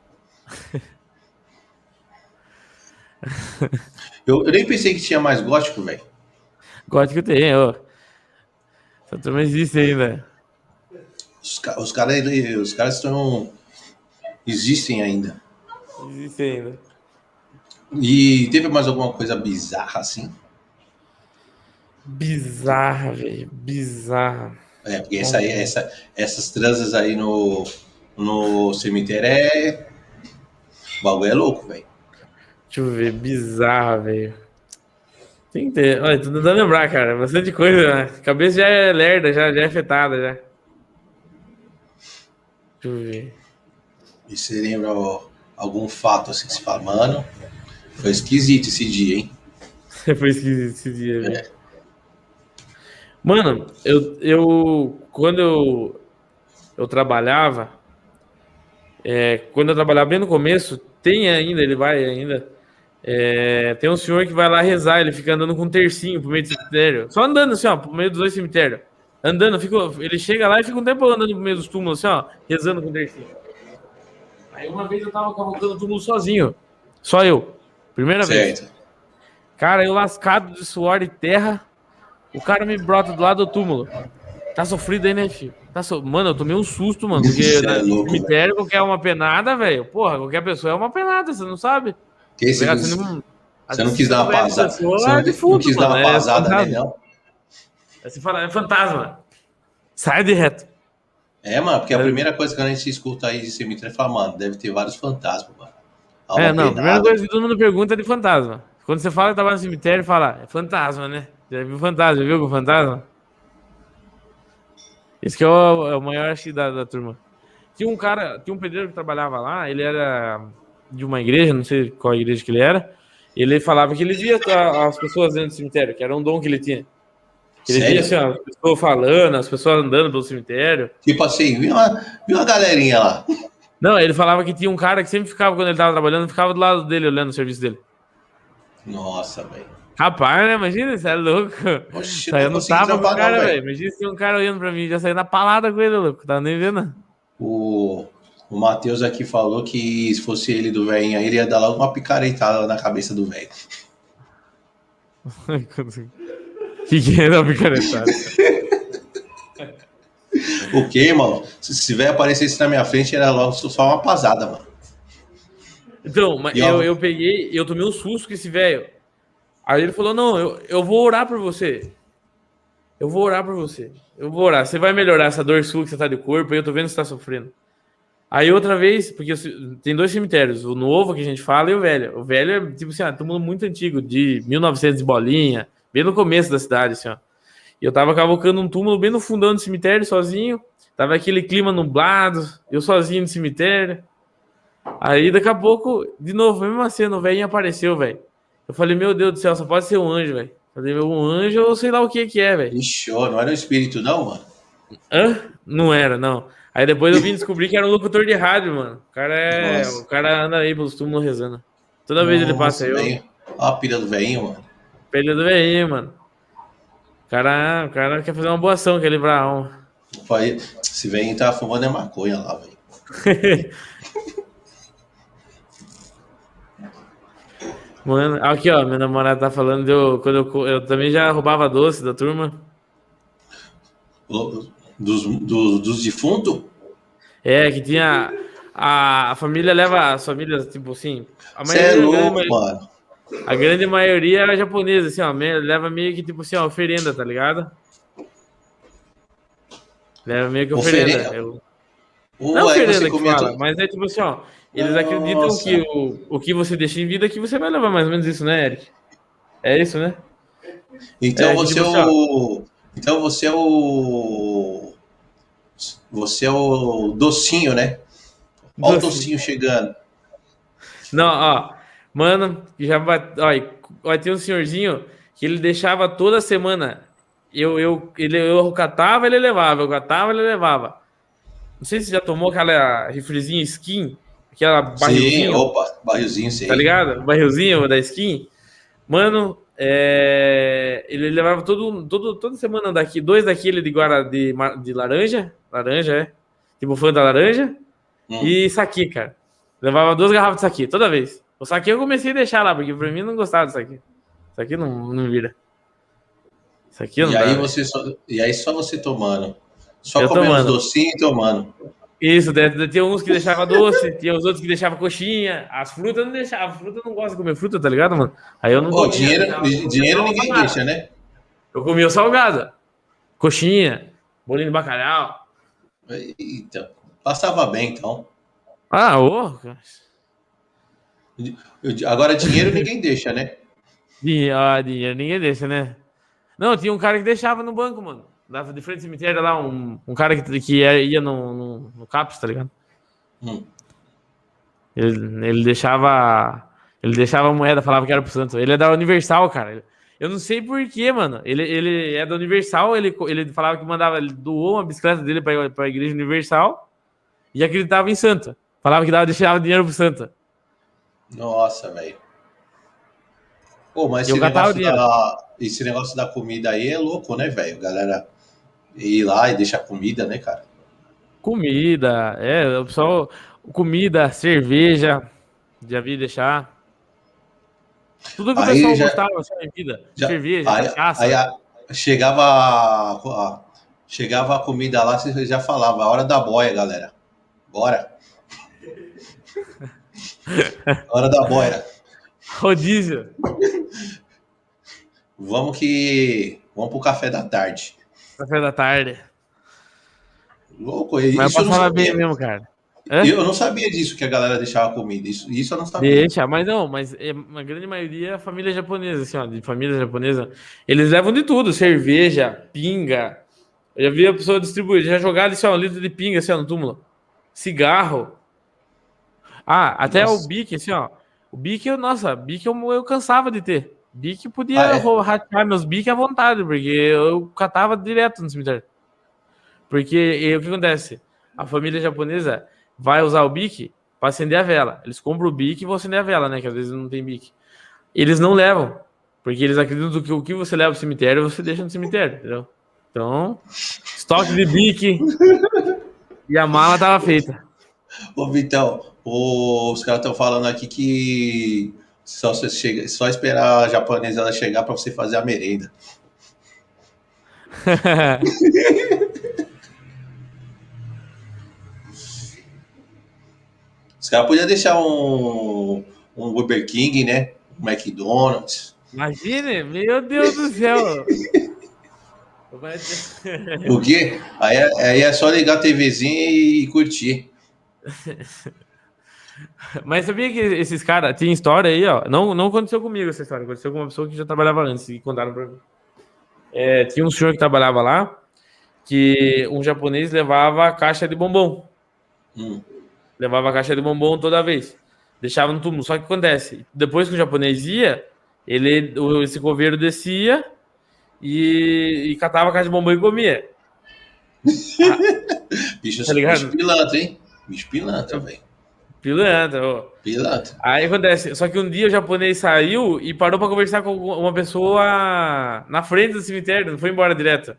eu, eu, nem pensei que tinha mais gótico, velho. Gótico tem, ó. Essa turma existe ainda. Os, os caras os caras estão. Existem ainda. Existem ainda. E teve mais alguma coisa bizarra assim? Bizarra, velho. Bizarra. É, porque essa aí, essa, essas transas aí no, no cemitério é. O bagulho é louco, velho. Deixa eu ver, bizarra, velho. Tem que ter. Olha, tô tentando lembrar, cara. Bastante coisa, né? Cabeça já é lerda, já, já é afetada, já. Deixa eu ver. E você lembra algum fato assim que se fala, mano? Foi esquisito esse dia, hein? foi esquisito esse dia, velho. É. Mano, eu, eu quando eu, eu trabalhava, é, quando eu trabalhava bem no começo, tem ainda, ele vai ainda. É, tem um senhor que vai lá rezar, ele fica andando com um tercinho pro meio do cemitério. Só andando assim, ó, pro meio dos dois cemitérios. Andando, fica, ele chega lá e fica um tempo andando pro meio dos túmulos, assim, ó, rezando com um tercinho. Aí uma vez eu tava cavalcando o túmulo sozinho. Só eu. Primeira certo. vez. Cara, eu lascado de suor e terra, o cara me brota do lado do túmulo. Tá sofrido aí, né, filho? Tá so... Mano, eu tomei um susto, mano. Porque é louco, cemitério, qualquer uma penada, velho. Porra, qualquer pessoa é uma penada, você não sabe? Que tá você, não... você não quis dar uma pasada. Você não, é defunto, não quis mano, dar uma pasada é nele, não? Você fala, é fantasma. Sai de reto. É, mano, porque a é. primeira coisa que a gente escuta aí de cemitério é falar, mano, deve ter vários fantasmas, mano. É, não, a primeira coisa que todo mundo pergunta é de fantasma. Quando você fala que tava no cemitério, fala, é fantasma, né? Já viu fantasma, viu com fantasma? Esse que é o, é o maior acho da, da turma. Tinha um cara, tinha um pedreiro que trabalhava lá, ele era de uma igreja, não sei qual igreja que ele era. Ele falava que ele via as pessoas dentro do cemitério, que era um dom que ele tinha. Ele Sério? via assim, ó, as pessoas falando, as pessoas andando pelo cemitério. Tipo assim, viu uma, viu uma galerinha lá. Não, ele falava que tinha um cara que sempre ficava, quando ele tava trabalhando, ficava do lado dele, olhando o serviço dele. Nossa, velho. Rapaz, né? Imagina, você é louco. Oxi, saiu no tapa com o cara, velho. Imagina se um cara olhando pra mim, já saiu na palada com ele, louco. Tava nem vendo. O, o Matheus aqui falou que se fosse ele do velhinho aí, ele ia dar logo uma picaretada na cabeça do velho. que que é da picaretada? o que, mano? Se, se velho aparecesse na minha frente, era logo só uma pasada, mano. Então, mas eu, eu peguei, eu tomei um susto com esse velho. Aí ele falou: Não, eu, eu vou orar por você. Eu vou orar por você. Eu vou orar. Você vai melhorar essa dor sua que você tá de corpo. Eu tô vendo que você tá sofrendo. Aí outra vez, porque tem dois cemitérios, o novo que a gente fala e o velho. O velho é tipo assim, ah, todo mundo muito antigo, de 1900 de bolinha, bem no começo da cidade, assim, ó. E eu tava cavocando um túmulo bem no fundão do cemitério, sozinho. Tava aquele clima nublado, eu sozinho no cemitério. Aí daqui a pouco, de novo, mesmo assim, o velho apareceu, velho. Eu falei, meu Deus do céu, só pode ser um anjo, velho. Falei, um anjo ou sei lá o que que é, velho. Ixi, não era um espírito, não, mano? Hã? Não era, não. Aí depois eu vim descobrir que era um locutor de rádio, mano. O cara é. Nossa. O cara anda aí pelos túmulos rezando. Toda Nossa, vez ele passa aí. Olha a pilha do velhinho, mano. Pilha do velhinho, mano. O cara, o cara quer fazer uma boa ação, quer livrar a alma. Esse velhinho tá fumando é maconha lá, velho. Mano, aqui ó, minha namorada tá falando de eu, quando eu, eu também já roubava doce da turma. Dos, dos, dos defuntos? É, que tinha. A, a família leva. As famílias, tipo assim. A maioria, é louco, a, mano. A grande maioria era japonesa, assim, ó. Leva meio que, tipo assim, ó, oferenda, tá ligado? Leva meio que oferenda. oferenda. Eu... Não é oferenda que fala, mas é tipo assim, ó. Eles Nossa. acreditam que o, o que você deixa em vida que você vai levar mais ou menos isso, né, Eric? É isso, né? Então é, você tipo, é o. Então você é o. Você é o docinho, né? Olha o docinho chegando. Não, ó. Mano, já vai. Vai ter um senhorzinho que ele deixava toda semana. Eu, eu, ele, eu catava, ele levava. Eu catava, ele levava. Não sei se já tomou aquela refrizinha skin Aquela barrilzinho. Sim, opa, barrilzinho, sim. Tá ligado? Barrilzinho da skin. Mano, é... ele levava todo, todo, toda semana daqui, dois daquele de, guarda, de, de laranja. Laranja, é. Tipo fã da laranja. Hum. E saqui, cara. Levava duas garrafas de saqui, toda vez. O saqui eu comecei a deixar lá, porque pra mim não gostava disso aqui. Isso aqui não, não vira. Isso aqui não e aí você só, E aí só você tomando. Só eu comendo tomando. docinho e tomando. Isso, tinha uns que deixavam doce, tinha os outros que deixavam coxinha. As frutas não deixavam, a fruta não gosta de comer fruta, tá ligado, mano? Aí eu não. Pô, dinheiro, dinheiro ninguém deixa, né? Eu comia salgado, coxinha, Bolinho de bacalhau. Eita, passava bem então. Ah, ô. Agora dinheiro ninguém deixa, né? Dinheiro, ah, dinheiro ninguém deixa, né? Não, tinha um cara que deixava no banco, mano. Dava de frente ao cemitério lá, um, um cara que, que ia no, no, no CAPS, tá ligado? Hum. Ele, ele deixava. Ele deixava a moeda, falava que era pro santo. Ele é da Universal, cara. Eu não sei porquê, mano. Ele, ele é da Universal, ele, ele falava que mandava, ele doou uma bicicleta dele pra, pra Igreja Universal e acreditava em Santa. Falava que dava, deixava dinheiro pro Santa. Nossa, velho. Pô, mas esse negócio, da, esse negócio da comida aí é louco, né, velho? Galera ir lá e deixar comida, né, cara? Comida, é, o pessoal, comida, cerveja, já vi deixar. Tudo que o pessoal já, gostava assim, na vida, já, cerveja, aí, cachaça. Aí, chegava, a, chegava a comida lá, você já falava, a hora da boia, galera. Bora. hora da boia. Rodízio. Vamos que. Vamos pro café da tarde. Café da tarde. Louco, isso Mas eu passava bem mesmo, cara. Hã? Eu não sabia disso, que a galera deixava comida. Isso, isso eu não sabia. Deixa, mas não, mas é, a grande maioria é família japonesa, assim, ó, de família japonesa. Eles levam de tudo: cerveja, pinga. Eu já vi a pessoa distribuir, já jogaram assim, ó, um litro de pinga assim, ó, no túmulo. Cigarro. Ah, até nossa. o bique, assim, ó. O bique, nossa, bique eu, eu cansava de ter. Bique podia ah, é? ratear meus biques à vontade, porque eu catava direto no cemitério. Porque o que acontece? A família japonesa vai usar o bique para acender a vela. Eles compram o bique e vão acender a vela, né? Que às vezes não tem bique. Eles não levam, porque eles acreditam que o que você leva ao cemitério você deixa no cemitério, entendeu? Então, estoque de bique e a mala tava feita. Ô, Vitão, os caras estão falando aqui que só, você chega, só esperar a japonesa ela chegar para você fazer a merenda. Os caras podiam deixar um, um Burger King, né? Um McDonald's. Imagine, meu Deus do céu. o? Aí, é, aí é só ligar a TVzinha e curtir. Mas sabia que esses caras, tinha história aí, ó. Não, não aconteceu comigo essa história, aconteceu com uma pessoa que já trabalhava antes e contaram pra mim. É, tinha um senhor que trabalhava lá que um japonês levava a caixa de bombom. Hum. Levava a caixa de bombom toda vez. Deixava no túmulo. Só que acontece, depois que o japonês ia, ele, esse coveiro descia e, e catava a caixa de bombom e comia. bicho, tá ligado? bicho pilantra, hein? Bicho pilantra, velho. Pilantra, ó. Pilantra. Aí acontece, só que um dia o japonês saiu e parou para conversar com uma pessoa na frente do cemitério, não foi embora direto.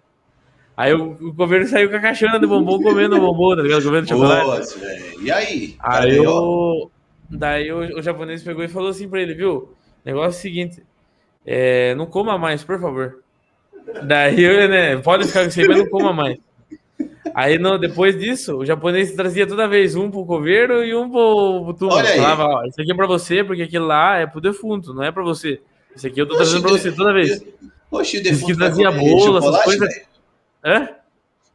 Aí o, o governo saiu com a caixona do bombom comendo bombom, tá ligado? O governo de chocolate. Nossa, e aí? Aí, o, daí o, o, japonês pegou e falou assim pra ele, viu? Negócio é o seguinte, é, não coma mais, por favor. Daí, né, pode ficar com você, mas não coma mais. Aí, no, depois disso, o japonês trazia toda vez um pro coveiro e um pro, pro túmulo. Olha Falava, ó, isso aqui é pra você, porque aquilo lá é pro defunto, não é pra você. Isso aqui eu tô trazendo pra você toda vez. Oxi, o defunto trazia bolo, essas coisas. Hã?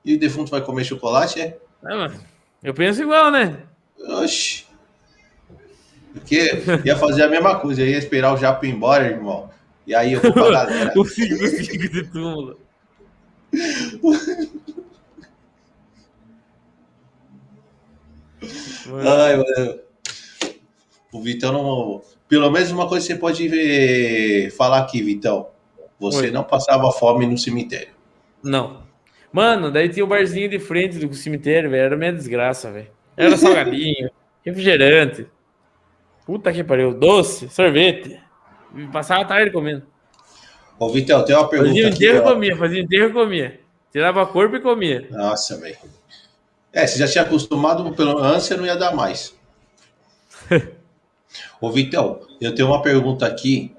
E o defunto vai comer chocolate, é? É, mano. Eu penso igual, né? Oxi. Porque ia fazer a mesma coisa, ia esperar o Japo ir embora, irmão. E aí eu vou pra galera. o fico, o fico de túmulo. Ai, mano. O Vitão não. Pelo menos uma coisa você pode ver... falar aqui, Vitão. Você Oi. não passava fome no cemitério. Não. Mano, daí tinha o barzinho de frente do cemitério, velho. Era minha desgraça, velho. Era salgadinho, refrigerante. Puta que pariu. Doce, sorvete. Passava a tarde comendo. Ô, Vitão, tem uma pergunta. Fazia enterro e comia, fazia enterro e comia. Tirava corpo e comia. Nossa, velho. É, você já tinha acostumado, pelo ânsia não ia dar mais. Ô, Vitão, eu tenho uma pergunta aqui.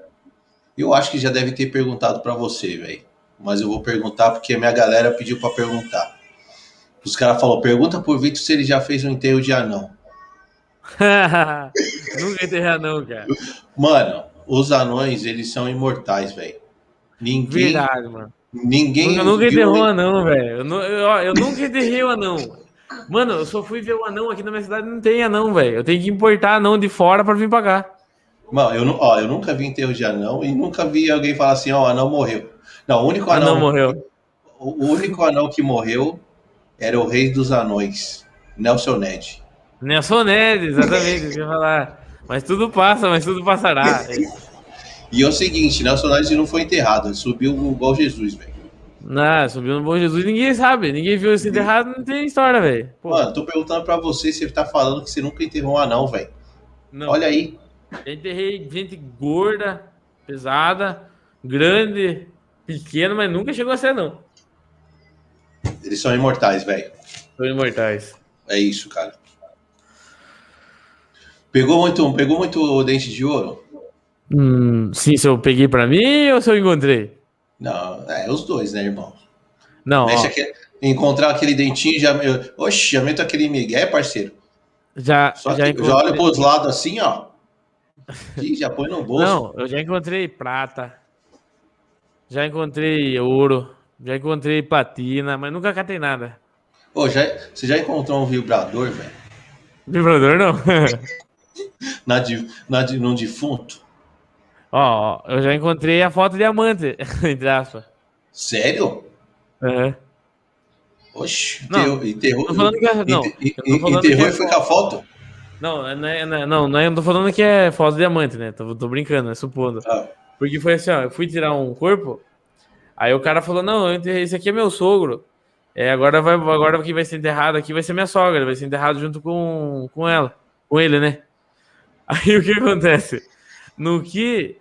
Eu acho que já deve ter perguntado para você, velho. Mas eu vou perguntar porque a minha galera pediu para perguntar. Os caras falaram, pergunta por Vitor se ele já fez um enterro de anão. Nunca enterrei anão, cara. Mano, os anões, eles são imortais, velho. Ninguém, Verdade, mano. Ninguém. Eu nunca enterrou um anão, velho. Eu, eu, eu, nunca enterrei o anão. Mano, eu só fui ver o anão aqui na minha cidade, não tem anão, velho. Eu tenho que importar anão de fora pra vir pra cá. Mano, eu, ó, eu nunca vi enterro de anão e nunca vi alguém falar assim, ó, anão morreu. Não, o único anão. anão morreu. O único anão que morreu era o rei dos anões, Nelson Ned. Nelson Ned, exatamente, eu ia falar. Mas tudo passa, mas tudo passará. e é o seguinte, Nelson Ned não foi enterrado, ele subiu igual Jesus, velho. Não, subiu no Bom Jesus, ninguém sabe, ninguém viu esse enterrado, não tem história, velho. Mano, tô perguntando pra você se ele tá falando que você nunca enterrou um anão, velho. Olha aí. Eu enterrei gente gorda, pesada, grande, pequena, mas nunca chegou a ser, não. Eles são imortais, velho. São imortais. É isso, cara. Pegou muito, pegou muito dente de ouro? Hum, sim, se eu peguei pra mim ou se eu encontrei? Não, é os dois, né, irmão? Não. Aquele, encontrar aquele dentinho já. Oxe, já meto aquele Miguel, parceiro. Já, Só já, que, já olha pros lados assim, ó. E já põe no bolso. Não, eu já encontrei prata. Já encontrei ouro. Já encontrei platina, mas nunca catei nada. Já, você já encontrou um vibrador, velho? Vibrador não? na, na, num defunto? Ó, eu já encontrei a foto de diamante, entre aspas. Sério? Uhum. Oxe, enterrou, enterrou, tô falando que é, não, enterrou que é e foi com a foto? Não, não, é, não, não, não, é, não tô falando que é foto de diamante, né? Tô, tô brincando, é supondo. Ah. Porque foi assim, ó, eu fui tirar um corpo, aí o cara falou, não, esse aqui é meu sogro. É, agora vai, agora quem vai ser enterrado aqui vai ser minha sogra, vai ser enterrado junto com, com ela, com ele, né? Aí o que acontece? No que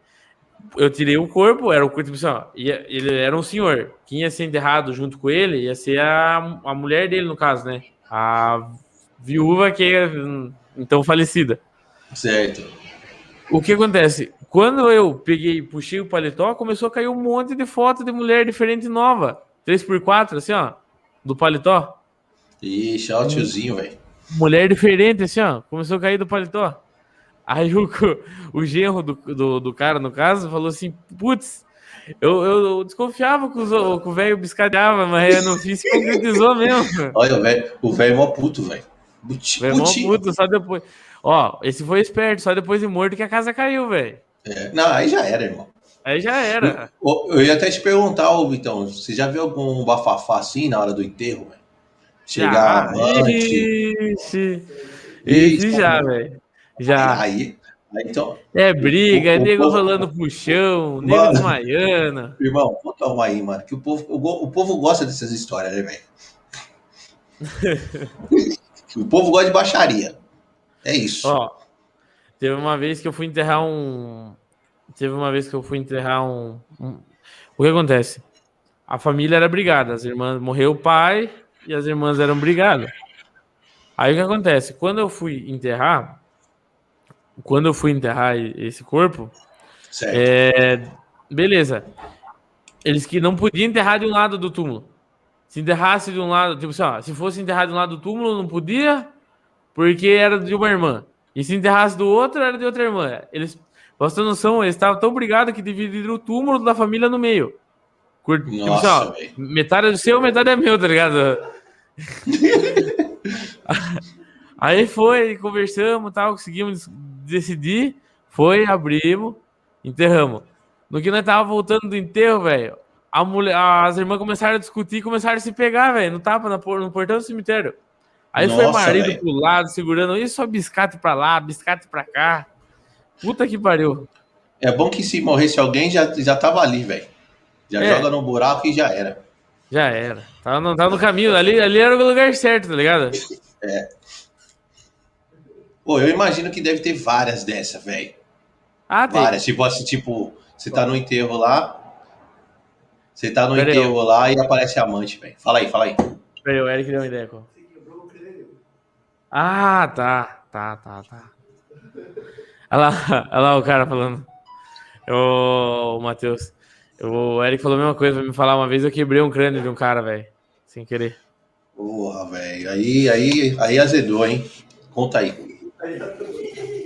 eu tirei o corpo, era o corpo, tipo assim, ó, ia, ele era um senhor. Quem ia ser enterrado junto com ele ia ser a, a mulher dele, no caso, né? A viúva que é então falecida. Certo. O que acontece? Quando eu peguei, puxei o paletó, começou a cair um monte de foto de mulher diferente nova. 3x4, assim, ó, do paletó. Ixi, o tiozinho, velho. Mulher diferente, assim, ó, começou a cair do paletó. Aí o, o genro do, do, do, cara, no caso, falou assim: putz, eu, eu desconfiava que o velho biscadeava, mas eu não fiz, se concretizou mesmo. Olha, o velho é mó puto, velho. Velho mó puto, só depois. Ó, esse foi esperto, só depois de morto que a casa caiu, velho. É, não, aí já era, irmão. Aí já era. Eu, eu ia até te perguntar, então, você já viu algum bafafá assim na hora do enterro, velho? Chegar já. amante. Ixi, esse já, velho. Já. Aí, aí, então. É briga, o, é nego povo... rolando pro chão, nego desmaiando. Irmão, conta uma aí, mano. Que o povo, o, o povo gosta dessas histórias, né, velho? o povo gosta de baixaria. É isso. Ó, teve uma vez que eu fui enterrar um. Teve uma vez que eu fui enterrar um. um... O que acontece? A família era brigada, as irmãs morreu o pai e as irmãs eram brigadas. Aí o que acontece? Quando eu fui enterrar, quando eu fui enterrar esse corpo, é, beleza. Eles que não podiam enterrar de um lado do túmulo. Se enterrasse de um lado, tipo assim, ó, se fosse enterrar de um lado do túmulo, não podia, porque era de uma irmã. E se enterrasse do outro, era de outra irmã. Eles, pra você noção, eles estavam tão brigados que dividiram o túmulo da família no meio. Cur... Nossa, tipo assim, ó, metade é do seu, metade é meu, tá ligado? Aí foi, conversamos tal, conseguimos decidir, foi, abrimos, enterramos. No que nós tava voltando do enterro, velho, a mulher, as irmãs começaram a discutir, começaram a se pegar, velho, no tapa, no portão do cemitério. Aí Nossa, foi marido véio. pro lado, segurando, isso só biscate pra lá, biscate pra cá. Puta que pariu. É bom que se morresse alguém, já, já tava ali, velho. Já é. joga no buraco e já era. Já era. Tava no, tava no caminho, ali, ali era o lugar certo, tá ligado? É. Pô, eu imagino que deve ter várias dessa, velho. Ah, tem. Várias. Tipo assim, tipo, você tá no enterro lá. Você tá no Pera enterro eu. lá e aparece a amante, velho. Fala aí, fala aí. Peraí, o Eric deu uma ideia, pô. Ah, tá. Tá, tá, tá. Olha lá, olha lá o cara falando. Ô, Matheus. O Eric falou a mesma coisa pra me falar uma vez. Eu quebrei um crânio de um cara, velho. Sem querer. Porra, velho. Aí, aí, aí azedou, hein? Conta aí.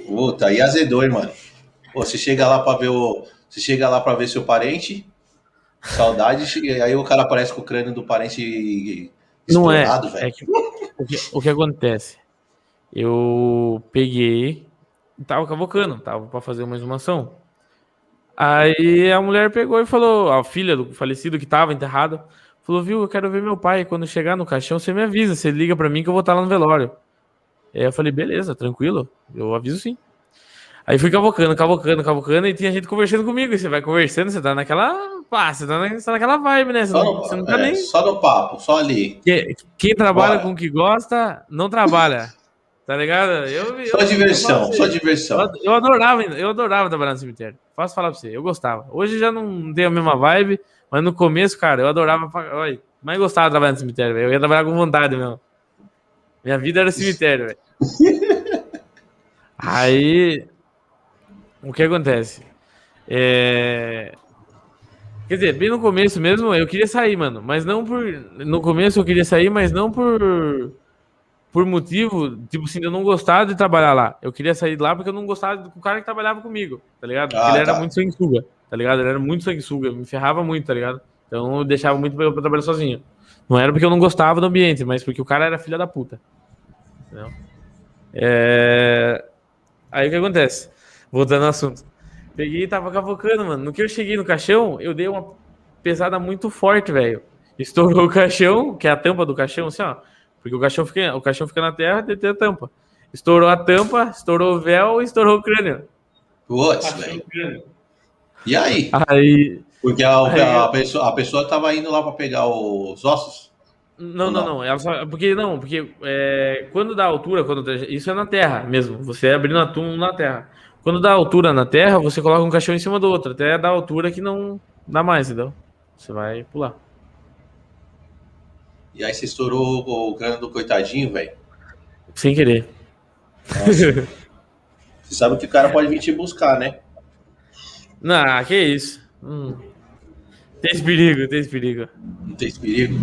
Puta, aí azedou, hein, mano. Pô, você chega lá pra ver o. Você chega lá pra ver seu parente. Saudade, e aí o cara aparece com o crânio do parente Não é. é que, o, que, o que acontece? Eu peguei, tava cavocando, tava para fazer uma exumação. Aí a mulher pegou e falou, a filha do falecido que tava enterrado, falou, viu, eu quero ver meu pai. Quando chegar no caixão, você me avisa, você liga para mim que eu vou estar lá no velório. Aí eu falei, beleza, tranquilo, eu aviso sim. Aí fui cavocando, cavocando, cavocando, e tinha gente conversando comigo. Você vai conversando, você tá naquela. Pá, você tá, na, você tá naquela vibe, né? Você, só não, no, você não tá é, nem. Só no papo, só ali. Quem, quem trabalha Bora. com o que gosta, não trabalha. Tá ligado? Eu, eu, só diversão, eu só diversão. Eu, eu, adorava, eu adorava trabalhar no cemitério. Posso falar pra você, eu gostava. Hoje já não tem a mesma vibe, mas no começo, cara, eu adorava. Olha, mais gostava de trabalhar no cemitério, véio. Eu ia trabalhar com vontade mesmo. Minha vida era cemitério, velho. Aí, o que acontece? É... Quer dizer, bem no começo mesmo, eu queria sair, mano. Mas não por. No começo eu queria sair, mas não por. Por motivo, tipo assim, eu não gostava de trabalhar lá. Eu queria sair de lá porque eu não gostava do cara que trabalhava comigo, tá ligado? Ah, ele era tá. muito sanguessuga, tá ligado? Ele era muito sanguessuga, me ferrava muito, tá ligado? Então eu deixava muito pra, pra trabalhar sozinho. Não era porque eu não gostava do ambiente, mas porque o cara era filha da puta. Entendeu? É... Aí o que acontece? Voltando ao assunto. Peguei e tava cavocando, mano. No que eu cheguei no caixão, eu dei uma pesada muito forte, velho. Estourou o caixão, que é a tampa do caixão, assim, ó. Porque o caixão fica, o caixão fica na terra tem a tampa. Estourou a tampa, estourou o véu e estourou o crânio. Putz, velho. E aí? Aí. Porque a, aí, a, pessoa, a pessoa tava indo lá para pegar os ossos? Não, não, não. Só, porque não, porque é, quando dá altura, quando isso é na terra mesmo. Você abrindo a túmulo na terra. Quando dá altura na terra, você coloca um caixão em cima do outro, até dar altura que não dá mais, entendeu? Você vai pular. E aí você estourou o cano do coitadinho, velho? Sem querer. você sabe que o cara pode vir te buscar, né? Não, que isso. Hum. Tem esse perigo, tem esse perigo. Não tem esse perigo?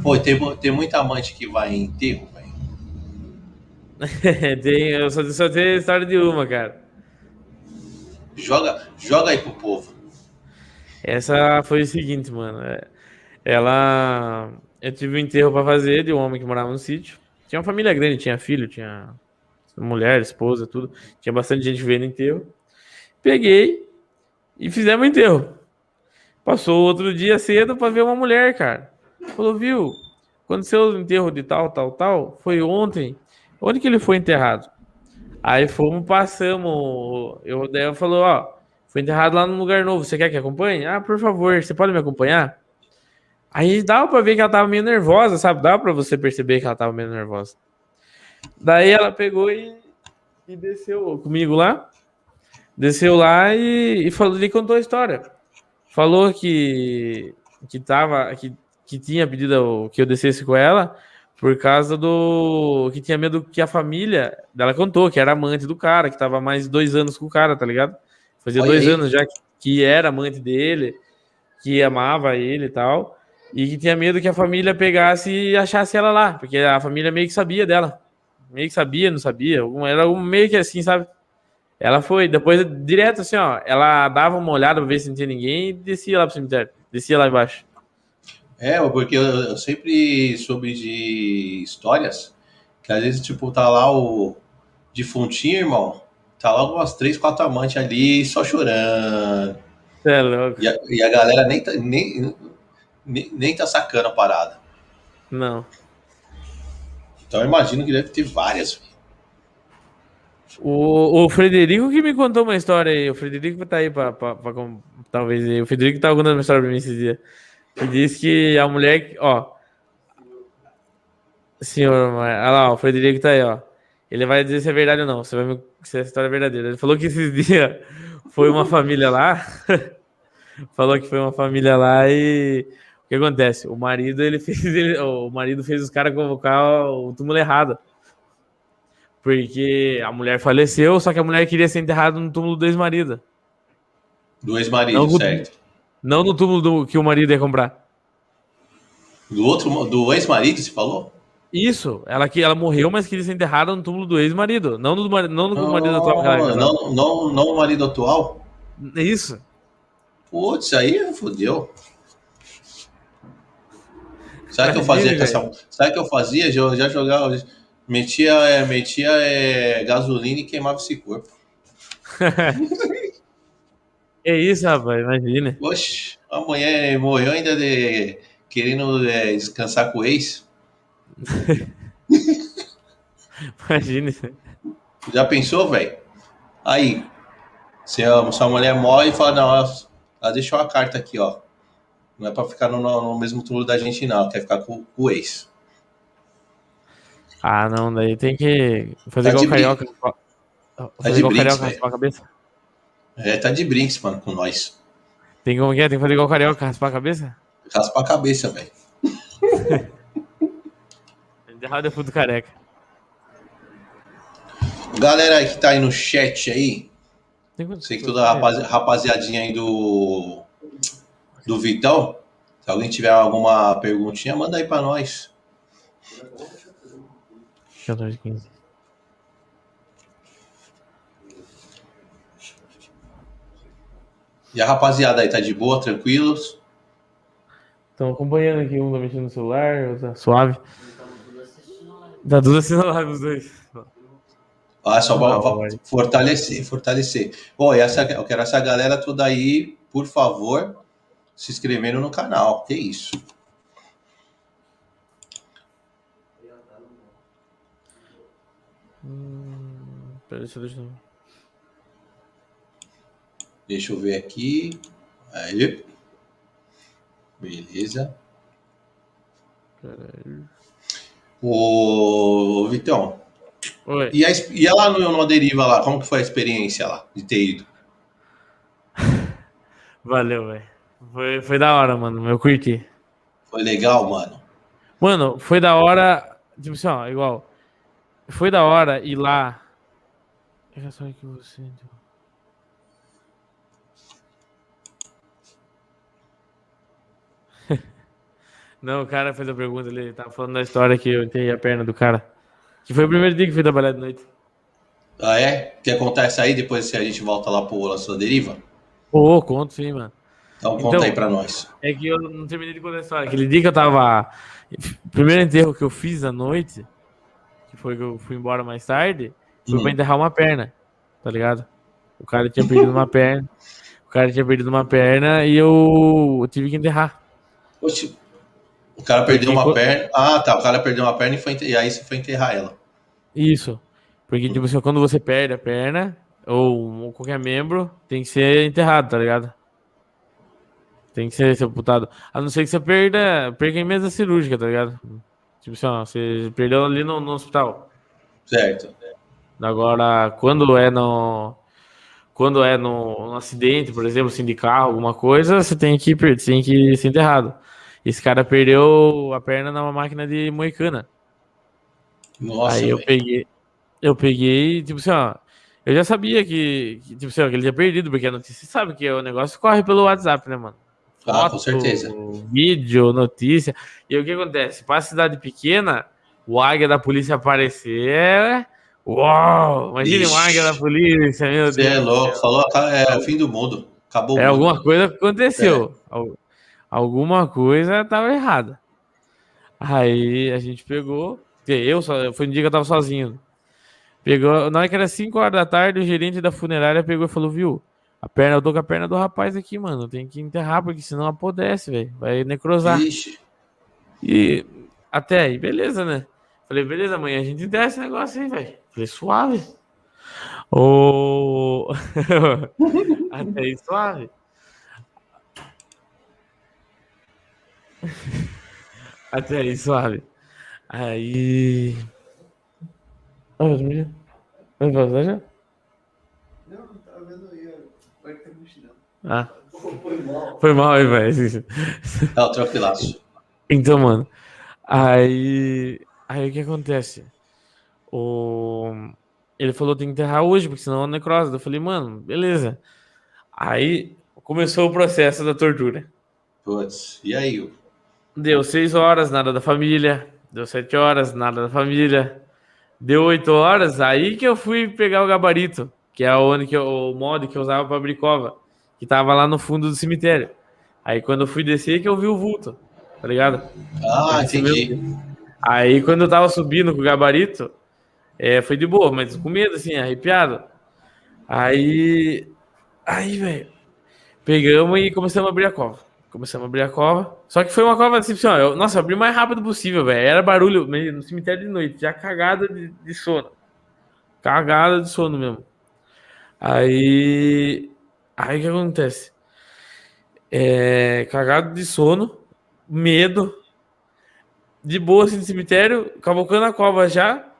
Pô, tem, tem muita amante que vai em enterro, tem, eu só, só tenho história de uma, cara. Joga, joga aí pro povo. Essa foi o seguinte, mano. Ela. Eu tive um enterro para fazer de um homem que morava no sítio. Tinha uma família grande, tinha filho, tinha mulher, esposa, tudo. Tinha bastante gente vendo enterro. Peguei e fizemos enterro. Passou outro dia cedo para ver uma mulher, cara. Falou, viu? Aconteceu o enterro de tal, tal, tal. Foi ontem. Onde que ele foi enterrado? Aí fomos, passamos. Eu, daí eu falou, ó, foi enterrado lá num lugar novo. Você quer que acompanhe? Ah, por favor, você pode me acompanhar? Aí dava pra ver que ela tava meio nervosa, sabe? Dava pra você perceber que ela tava meio nervosa. Daí ela pegou e, e desceu comigo lá. Desceu lá e, e falou, ele contou a história. Falou que que tava que, que tinha pedido que eu descesse com ela por causa do. que tinha medo que a família dela contou, que era amante do cara, que tava mais dois anos com o cara, tá ligado? Fazia Olha dois aí. anos já que, que era amante dele, que amava ele e tal. E que tinha medo que a família pegasse e achasse ela lá, porque a família meio que sabia dela. Meio que sabia, não sabia. Era meio que assim, sabe? Ela foi, depois, direto assim, ó. Ela dava uma olhada pra ver se não tinha ninguém e descia lá pro cemitério. Descia lá embaixo. É, porque eu, eu, sempre soube de histórias que às vezes, tipo, tá lá o defuntinho, irmão, tá lá umas três, quatro amantes ali só chorando. É louco. E a, e a galera nem tá, nem, nem, nem tá sacando a parada. Não. Então eu imagino que deve ter várias. O, o Frederico que me contou uma história aí. O Frederico tá aí pra talvez. O Frederico tá contando uma história pra mim esse dia. Ele disse que a mulher, ó. Senhor, olha lá, o Frederico tá aí, ó. Ele vai dizer se é verdade ou não, se, vai me, se a história é verdadeira. Ele falou que esses dias foi uma família lá. falou que foi uma família lá e o que acontece? O marido ele fez ele, o marido fez os caras convocar o túmulo errado. Porque a mulher faleceu, só que a mulher queria ser enterrada no túmulo do ex-marido. Do ex-marido, certo. Não no túmulo do, que o marido ia comprar. Do outro, do ex-marido, você falou? Isso, ela que ela morreu, mas queria ser enterrada no túmulo do ex-marido, não no, não não, marido atual. Não, não, não no marido atual? Isso. Putz, aí fodeu. Sabe o que eu fazia essa. Sabe o que eu fazia? Eu já jogava. Metia, é, metia é, gasolina e queimava esse corpo. é isso, rapaz, imagina. Oxe, amanhã morreu ainda de, querendo é, descansar com o ex. imagina. Já pensou, velho? Aí, se a sua mulher morre e fala, não, ela deixou a carta aqui, ó. Não é pra ficar no, no mesmo túmulo da gente, não. Quer ficar com, com o ex. Ah, não, daí tem que fazer tá igual carioca. Tá fazer igual brinks, carioca, raspar a cabeça. É, tá de brinks, mano, com nós. Tem como que é? Tem que fazer igual carioca, raspar a cabeça? Raspar a cabeça, velho. Enterrado é puto careca. Galera aí que tá aí no chat aí. Sei que toda a rapaziadinha aí do, do Vitão. Se alguém tiver alguma perguntinha, manda aí pra nós. 14, 15. E a rapaziada aí, tá de boa, tranquilos? Estão acompanhando aqui, um tá mexendo no celular, outro tá suave. Tá tudo assistindo a live os dois. Ah, só pra, fortalecer, fortalecer. Pô, essa, eu quero essa galera toda aí, por favor, se inscrevendo no canal. Que isso? Deixa eu... Deixa eu ver aqui. Aí. Beleza. Peraí. Ô, Vitão. Oi. E, a, e lá no, no Deriva lá, como que foi a experiência lá de ter ido? Valeu, velho. Foi, foi da hora, mano. Eu curti. Foi legal, mano. Mano, foi da hora. Tipo assim, ó, igual. Foi da hora ir lá. É só que você. Não, o cara fez a pergunta ali, ele tava falando da história que eu enterrei a perna do cara. Que foi o primeiro dia que fui trabalhar de noite. Ah, é? Quer contar essa aí depois se a gente volta lá pro La Sua Deriva? Pô, oh, conto sim, mano. Então conta então, aí pra nós. É que eu não terminei de contar a história. Aquele dia que eu tava. O primeiro enterro que eu fiz à noite, que foi que eu fui embora mais tarde, foi hum. pra enterrar uma perna, tá ligado? O cara tinha perdido uma perna. O cara tinha perdido uma perna e eu, eu tive que enterrar. Oxe, o cara perdeu Porque, uma perna. Ah, tá. O cara perdeu uma perna e, foi, e aí você foi enterrar ela. Isso. Porque, tipo assim, quando você perde a perna, ou qualquer membro, tem que ser enterrado, tá ligado? Tem que ser sepultado. A não ser que você perda, perca em mesa cirúrgica, tá ligado? Tipo assim, ó, você perdeu ali no, no hospital. Certo. Agora, quando é no. Quando é no, no acidente, por exemplo, assim, de carro, alguma coisa, você tem que, tem que ser enterrado. Esse cara perdeu a perna numa máquina de moicana. Nossa, Aí eu véio. peguei, eu peguei, tipo assim, ó, eu já sabia que, que tipo assim, ó, que ele tinha perdido, porque a notícia, sabe que o negócio corre pelo WhatsApp, né, mano? Foto, ah, com certeza. Vídeo, notícia. E o que acontece? Para cidade pequena, o águia da polícia aparecer é... Uau! Imagina o águia da polícia, meu Deus. Você é louco, falou, é o fim do mundo. Acabou É, alguma coisa aconteceu. É alguma coisa estava errada. Aí a gente pegou, eu só, foi um dia que eu tava sozinho. Pegou, na hora que era 5 horas da tarde, o gerente da funerária pegou e falou: Viu, a perna, eu tô com a perna do rapaz aqui, mano. Tem que enterrar, porque senão apodrece, velho. Vai necrosar. Ixi. E até aí, beleza, né? Falei, beleza, amanhã a gente enterra esse negócio aí, velho. Falei, suave. Oh... até aí, suave. Até aí, suave. Aí. Ah, eu dormi. Vai passar já? Não, não tava vendo aí. Vai ter mochilão. Ah. Foi mal. Foi mal aí, velho. É o tranquilaço. Então, mano. Aí. Aí o que acontece? O. Ele falou tem que enterrar hoje, porque senão é necrose. Eu falei, mano, beleza. Aí começou o processo da tortura. Putz, e aí? Deu seis horas, nada da família. Deu sete horas, nada da família. Deu oito horas, aí que eu fui pegar o gabarito, que é onde que eu, o mod que eu usava para abrir cova. que tava lá no fundo do cemitério. Aí quando eu fui descer, que eu vi o vulto, tá ligado? Ah, entendi. Aí quando eu tava subindo com o gabarito, é, foi de boa, mas com medo, assim, arrepiado. Aí, aí, velho, pegamos e começamos a abrir a cova. Começamos a abrir a cova. Só que foi uma cova assim, eu, nossa, abri o mais rápido possível, velho. Era barulho no cemitério de noite, já cagada de, de sono. Cagada de sono mesmo. Aí, aí o que acontece? É, cagado de sono, medo, de boa assim no cemitério, cavocando a cova já.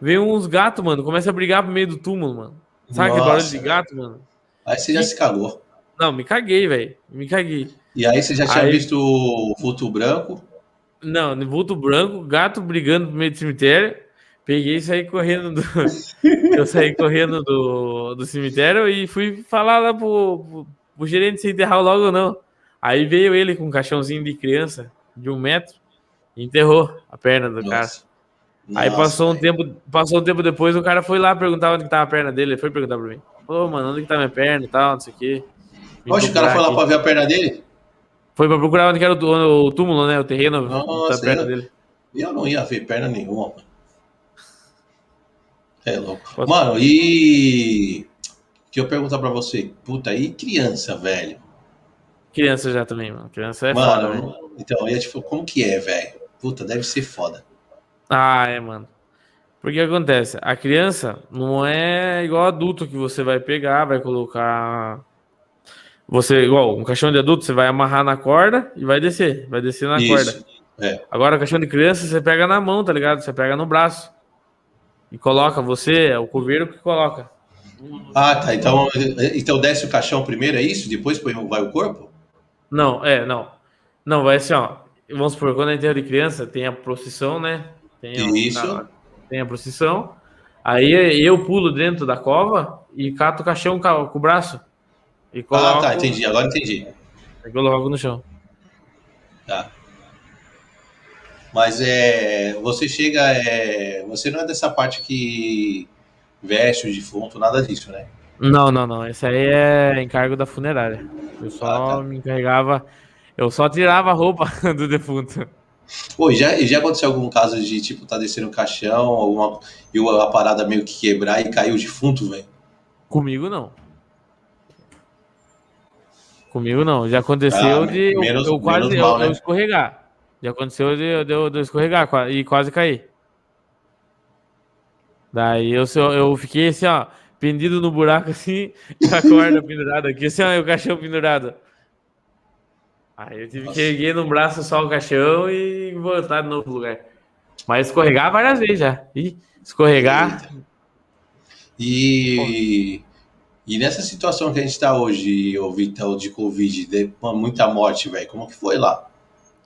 Veio uns gatos, mano, começa a brigar pro meio do túmulo, mano. Sabe aquele barulho de gato, mano? Aí você já se cagou. Não, me caguei, velho. Me caguei. E aí você já tinha aí... visto o vulto branco? Não, vulto branco, gato brigando no meio do cemitério. Peguei e saí correndo do. eu saí correndo do, do cemitério e fui falar lá pro, pro, o gerente se enterrar logo ou não. Aí veio ele com um caixãozinho de criança de um metro e enterrou a perna do Nossa. cara. Nossa, aí passou um tempo, passou um tempo depois, o cara foi lá perguntar onde que tava a perna dele. Ele foi perguntar pra mim. Pô, mano, onde que tá minha perna e tal, não sei o quê. Oxe, o cara foi lá pra ver a perna dele? Foi pra procurar onde que era o, o túmulo, né? O terreno Nossa, da perna eu, dele. Eu não ia ver perna nenhuma, mano. É louco. Mano, e que eu perguntar pra você, puta, e criança, velho? Criança já também, mano. Criança é mano, foda, velho. Então, eu ia tipo, como que é, velho? Puta, deve ser foda. Ah, é, mano. Porque acontece, a criança não é igual adulto que você vai pegar, vai colocar. Você, igual, um caixão de adulto, você vai amarrar na corda e vai descer. Vai descer na Isso, corda. É. Agora, o caixão de criança, você pega na mão, tá ligado? Você pega no braço. E coloca, você, é o coveiro que coloca. Ah, tá. Então, então desce o caixão primeiro, é isso? Depois vai o corpo? Não, é, não. Não, vai assim, ó. Vamos supor, quando é enterro de criança, tem a procissão, né? Tem a, isso. tem a procissão. Aí eu pulo dentro da cova e cato o caixão com o braço. E coloco, ah, tá, entendi. Agora entendi. Coloco no chão. Tá. Mas é, você chega, é, você não é dessa parte que veste o defunto, nada disso, né? Não, não, não. Esse aí é encargo da funerária. Eu só ah, tá. me encarregava, eu só tirava a roupa do defunto. Pô, já, já aconteceu algum caso de, tipo, tá descendo o caixão, alguma, e a parada meio que quebrar e caiu o defunto, velho? Comigo não. Comigo não. Já aconteceu ah, de menos, eu, eu quase mal, eu, né? eu, escorregar. Já aconteceu de, de, de eu escorregar e quase cair. Daí eu, eu fiquei assim, ó, pendido no buraco assim, com a corda pendurada aqui, assim, ó, o caixão pendurado. Aí eu tive Nossa. que erguer no braço só o caixão e voltar de novo pro lugar. Mas escorregar várias vezes já. E escorregar. E, e nessa situação que a gente está hoje, o Vitão, de Covid, de muita morte, velho, como que foi lá?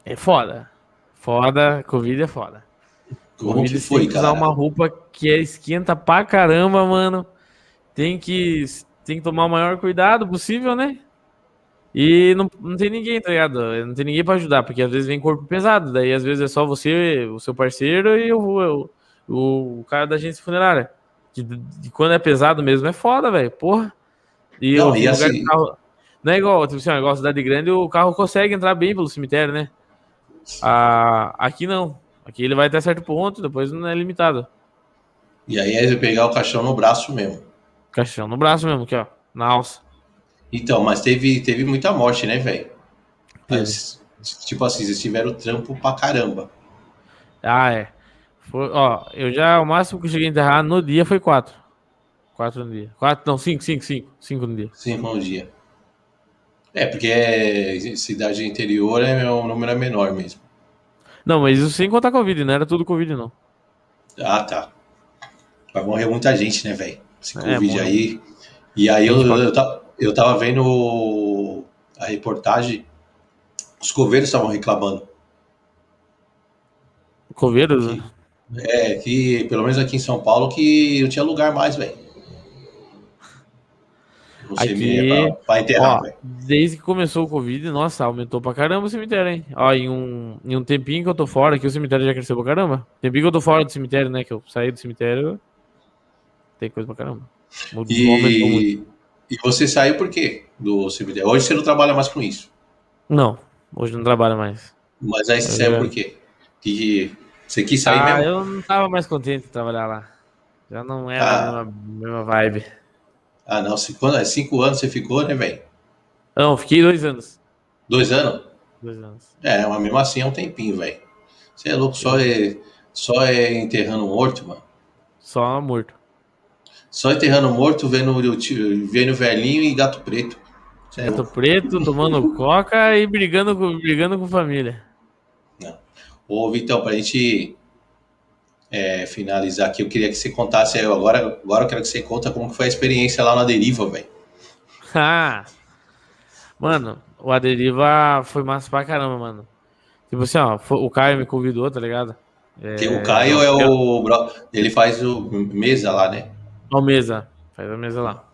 É foda. Foda, Covid é foda. Como que foi, cara? usar uma roupa que é esquenta pra caramba, mano. Tem que, tem que tomar o maior cuidado possível, né? E não, não tem ninguém, tá ligado? Não tem ninguém pra ajudar, porque às vezes vem corpo pesado, daí às vezes é só você, o seu parceiro e o, o, o cara da agência funerária. De, de, quando é pesado mesmo é foda, velho. Porra. E, não, e assim... carro, não é igual, tipo assim, é igual cidade grande, o carro consegue entrar bem pelo cemitério, né? Ah, aqui não. Aqui ele vai até certo ponto, depois não é limitado. E aí é pegar o caixão no braço mesmo. Caixão no braço mesmo, aqui, ó. Na alça. Então, mas teve, teve muita morte, né, velho? Tipo assim, eles tiveram trampo pra caramba. Ah, é. Foi, ó, eu já, o máximo que eu cheguei a enterrar no dia foi quatro. Quatro no dia. Quatro, não, cinco, cinco, cinco. Cinco no dia. Cinco no dia. É, porque é, cidade interior é, o número é menor mesmo. Não, mas isso sem contar Covid, não era tudo Covid, não. Ah, tá. Vai morrer muita gente, né, velho? Esse é, Covid é, aí. E aí eu, eu, eu, tava, eu tava vendo a reportagem, os coveiros estavam reclamando. Coveiros? Que, é, que pelo menos aqui em São Paulo que não tinha lugar mais, velho. Aqui, pra, pra enterrar, ó, desde que começou o Covid, nossa, aumentou pra caramba o cemitério, hein? Ó, em um, em um tempinho que eu tô fora, que o cemitério já cresceu pra caramba. Tempinho que eu tô fora do cemitério, né? Que eu saí do cemitério, tem coisa pra caramba. E, E você saiu por quê do CBD? Hoje você não trabalha mais com isso? Não, hoje não trabalho mais. Mas aí você saiu por quê? Que você quis sair ah, mesmo? eu não tava mais contente de trabalhar lá. Já não era ah. a mesma, mesma vibe. Ah, não. Cinco, é cinco anos você ficou, né, velho? Não, fiquei dois anos. Dois anos? Dois anos. É, mas mesmo assim é um tempinho, velho. Você é louco, só é, só é enterrando morto, mano. Só morto. Só enterrando morto, vendo, vendo velhinho e gato preto. É gato preto, tomando coca e brigando com, brigando com família. Não. Ô, Vitão, pra gente é, finalizar aqui, eu queria que você contasse agora, agora eu quero que você conta como foi a experiência lá na Deriva, velho. Ah, mano, o A Deriva foi massa pra caramba, mano. Tipo assim, ó, o Caio me convidou, tá ligado? É, o Caio é o. Ele faz o mesa lá, né? O mesa, faz a mesa lá.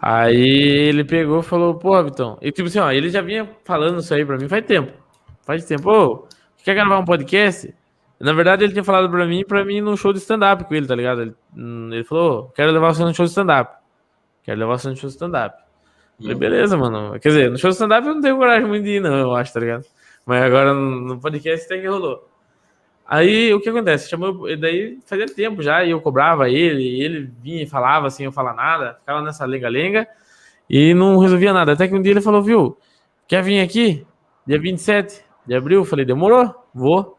Aí ele pegou e falou, pô, Vitão. E tipo assim, ó, ele já vinha falando isso aí pra mim faz tempo. Faz tempo. Ô, quer gravar um podcast? Na verdade, ele tinha falado pra mim pra mim no show de stand-up com ele, tá ligado? Ele, hum, ele falou, quero levar você no show de stand-up. Quero levar você no show de stand-up. Falei, beleza, mano. Quer dizer, no show de stand-up eu não tenho coragem muito de ir, não, eu acho, tá ligado? Mas agora no podcast até que rolou. Aí o que acontece? Chamou, daí fazia tempo já, e eu cobrava ele, ele vinha e falava assim, eu falava nada, ficava nessa lenga-lenga e não resolvia nada. Até que um dia ele falou, viu, quer vir aqui? Dia 27 de abril? Eu falei, demorou, vou.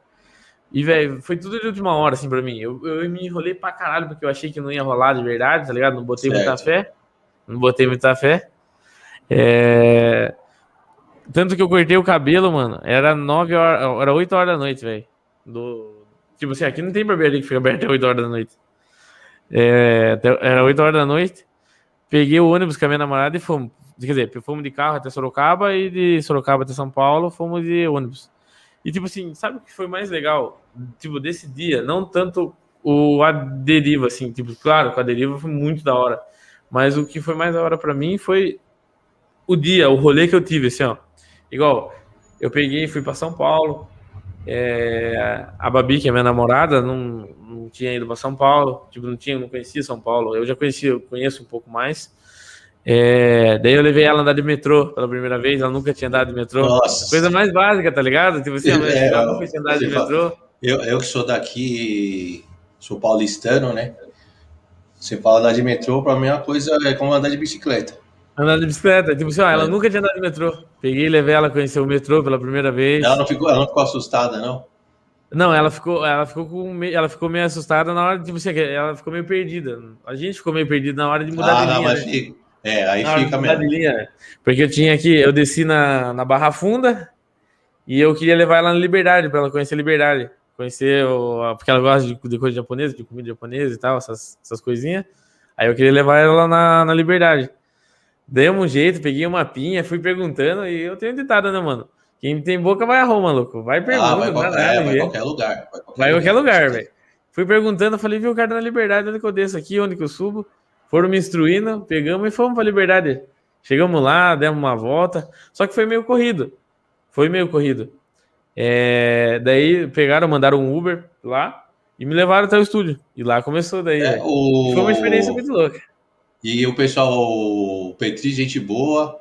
E, velho, foi tudo de última hora, assim, pra mim. Eu, eu me enrolei pra caralho, porque eu achei que não ia rolar de verdade, tá ligado? Não botei certo. muita fé. Não botei muita fé. É... Tanto que eu cortei o cabelo, mano. Era 9 horas, era 8 horas da noite, velho. Do... Tipo assim, aqui não tem barbearia que fica aberto até 8 horas da noite. É... Era 8 horas da noite. Peguei o ônibus com a minha namorada e fomos. Quer dizer, fomos de carro até Sorocaba e de Sorocaba até São Paulo fomos de ônibus. E tipo assim, sabe o que foi mais legal? Tipo, desse dia, não tanto o a deriva, assim, tipo, claro, com a deriva foi muito da hora. Mas o que foi mais da hora para mim foi o dia, o rolê que eu tive, assim, ó. Igual, eu peguei fui para São Paulo. É, a Babi, que é minha namorada, não, não tinha ido para São Paulo. Tipo, não tinha, não conhecia São Paulo. Eu já conhecia, eu conheço um pouco mais. É, daí eu levei ela a andar de metrô pela primeira vez, ela nunca tinha andado de metrô. Nossa. Coisa mais básica, tá ligado? Tipo assim, é, eu nunca tinha andado de metrô. Eu, eu que sou daqui, sou paulistano, né? Você fala andar de metrô, pra mim é uma coisa é como andar de bicicleta. Andar de bicicleta. Tipo assim, ó, ela é. nunca tinha andado de metrô. Peguei e levei ela a conhecer o metrô pela primeira vez. Ela não ficou, ela não ficou assustada, não? Não, ela ficou, ela ficou com, ela ficou meio assustada na hora, tipo assim, ela ficou meio perdida. A gente ficou meio perdido na hora de mudar ah, de linha. Não, mas né? fica, é, aí na fica mesmo. Linha, né? porque eu tinha aqui, eu desci na, na Barra Funda e eu queria levar ela na Liberdade, para ela conhecer a Liberdade. Conhecer, o, porque ela gosta de, de coisa japonesa, de comida japonesa e tal, essas, essas coisinhas. Aí eu queria levar ela na, na Liberdade. Dei um jeito, peguei uma pinha, fui perguntando e eu tenho ditado, né, mano? Quem tem boca vai a Roma, louco. Vai perguntando. Ah, vai, qualquer, é, vai qualquer lugar. Vai qualquer, vai qualquer lugar, velho. Fui perguntando, falei, viu, o cara da Liberdade, onde que eu desço aqui, onde que eu subo? Foram me instruindo, pegamos e fomos pra Liberdade. Chegamos lá, demos uma volta, só que foi meio corrido. Foi meio corrido. É, daí pegaram, mandaram um Uber lá e me levaram até o estúdio. E lá começou daí. É, o... Foi uma experiência muito louca. E o pessoal, Petri, gente boa.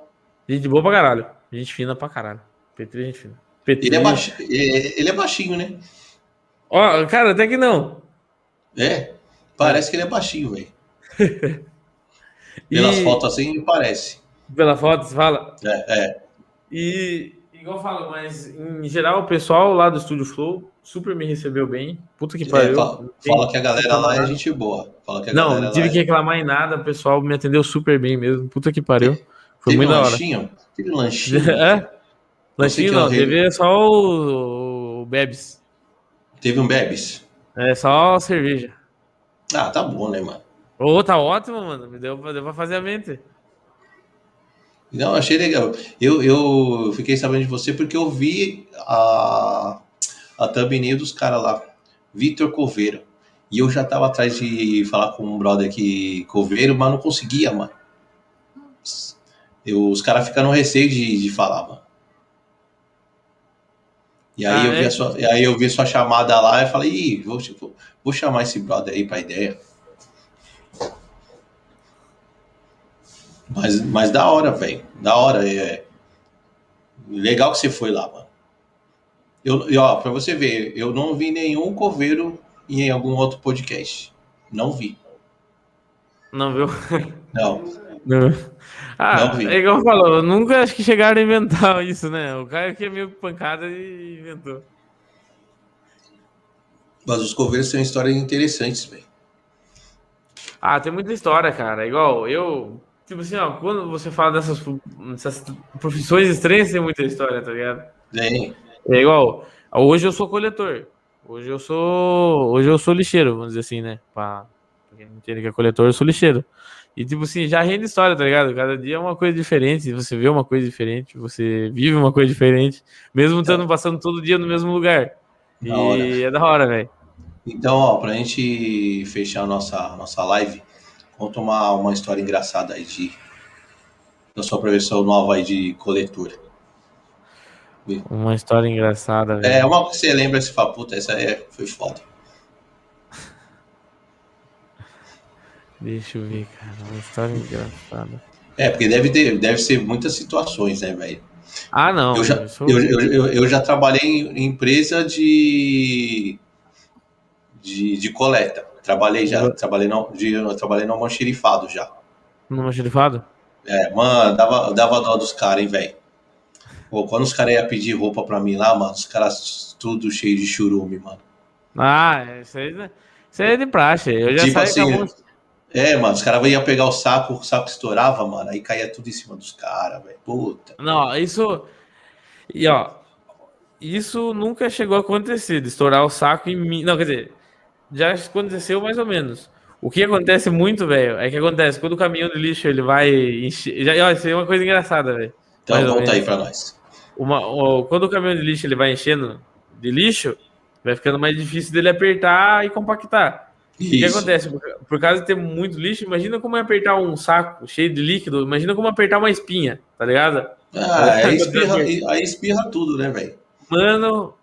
Gente boa pra caralho. Gente fina pra caralho. Petri, gente fina. Petri... Ele, é baixinho, ele é baixinho, né? Ó, cara, até que não. É, parece que ele é baixinho, velho. Pelas e... fotos assim, parece. Pela foto, você fala? É, é. E, igual eu falo, mas em geral, o pessoal lá do Estúdio Flow super me recebeu bem. Puta que é, pariu. fala, fala, que a galera lá é gente boa. Fala que a não, não tive que é reclamar em nada, o pessoal me atendeu super bem mesmo. Puta que pariu. Foi teve muito um da hora. Lanchinho? Teve lanchinho? é? Lanchinho não, teve só o, o Bebes. Teve um Bebes? É, só cerveja. Ah, tá bom, né, mano? Ô, oh, tá ótimo, mano. Me deu, deu pra fazer a mente. Não, achei legal. Eu, eu fiquei sabendo de você porque eu vi a, a thumbnail dos caras lá, Vitor Coveiro. E eu já tava atrás de falar com um brother aqui, Coveiro, mas não conseguia, mano. Eu, os caras ficam no receio de, de falar, mano. E aí, ah, eu é? vi a sua, e aí eu vi sua chamada lá e falei, Ih, vou, tipo, vou chamar esse brother aí pra ideia. Mas, mas da hora, velho. Da hora. É... Legal que você foi lá, mano. Eu, e ó, pra você ver, eu não vi nenhum coveiro em algum outro podcast. Não vi. Não viu? Não. Não. Ah, não vi. é igual falou, nunca acho que chegaram a inventar isso, né? O cara que é meio pancada e inventou. Mas os coveiros têm histórias interessantes, velho. Ah, tem muita história, cara. Igual eu. Tipo assim, ó, quando você fala dessas, dessas profissões estranhas, tem muita história, tá ligado? Tem. É igual. Hoje eu sou coletor. Hoje eu sou. Hoje eu sou lixeiro, vamos dizer assim, né? Pra, pra quem não entende que é coletor, eu sou lixeiro. E, tipo assim, já rende história, tá ligado? Cada dia é uma coisa diferente, você vê uma coisa diferente, você vive uma coisa diferente, mesmo estando é. passando todo dia no mesmo lugar. E hora. é da hora, velho. Então, ó, pra gente fechar a nossa, nossa live, conta uma, uma história engraçada aí de da sua profissão nova aí de coletor. Uma história engraçada, velho. É, uma que você lembra e você fala, puta, essa é, foi foda. Deixa eu ver, cara. Uma história engraçada. É, porque deve, ter, deve ser muitas situações, né, velho? Ah, não. Eu já, eu, sou... eu, eu, eu, já trabalhei em empresa de, de, de coleta. Trabalhei já, eu... trabalhei no, de, eu trabalhei no almoxerifado já. No almoxerifado? É, mano, dava, dava dó dos caras, hein, velho. Quando os caras iam pedir roupa pra mim lá, mano, os caras tudo cheio de churume, mano. Ah, isso aí, isso aí é de praxe. Eu já tipo assim, é, mano, os caras iam pegar o saco, o saco estourava, mano, aí caía tudo em cima dos caras, velho. Puta. Não, isso. E ó, isso nunca chegou a acontecer, de estourar o saco em mim. Não, quer dizer, já aconteceu mais ou menos. O que acontece muito, velho, é que acontece quando o caminhão de lixo ele vai encher. Já, ó, isso é uma coisa engraçada, velho. Então conta aí pra nós. Uma, quando o caminhão de lixo ele vai enchendo de lixo, vai ficando mais difícil dele apertar e compactar. O que acontece? Por, por causa de ter muito lixo, imagina como é apertar um saco cheio de líquido, imagina como apertar uma espinha, tá ligado? Ah, aí espirra, aí espirra tudo, né, velho? Mano,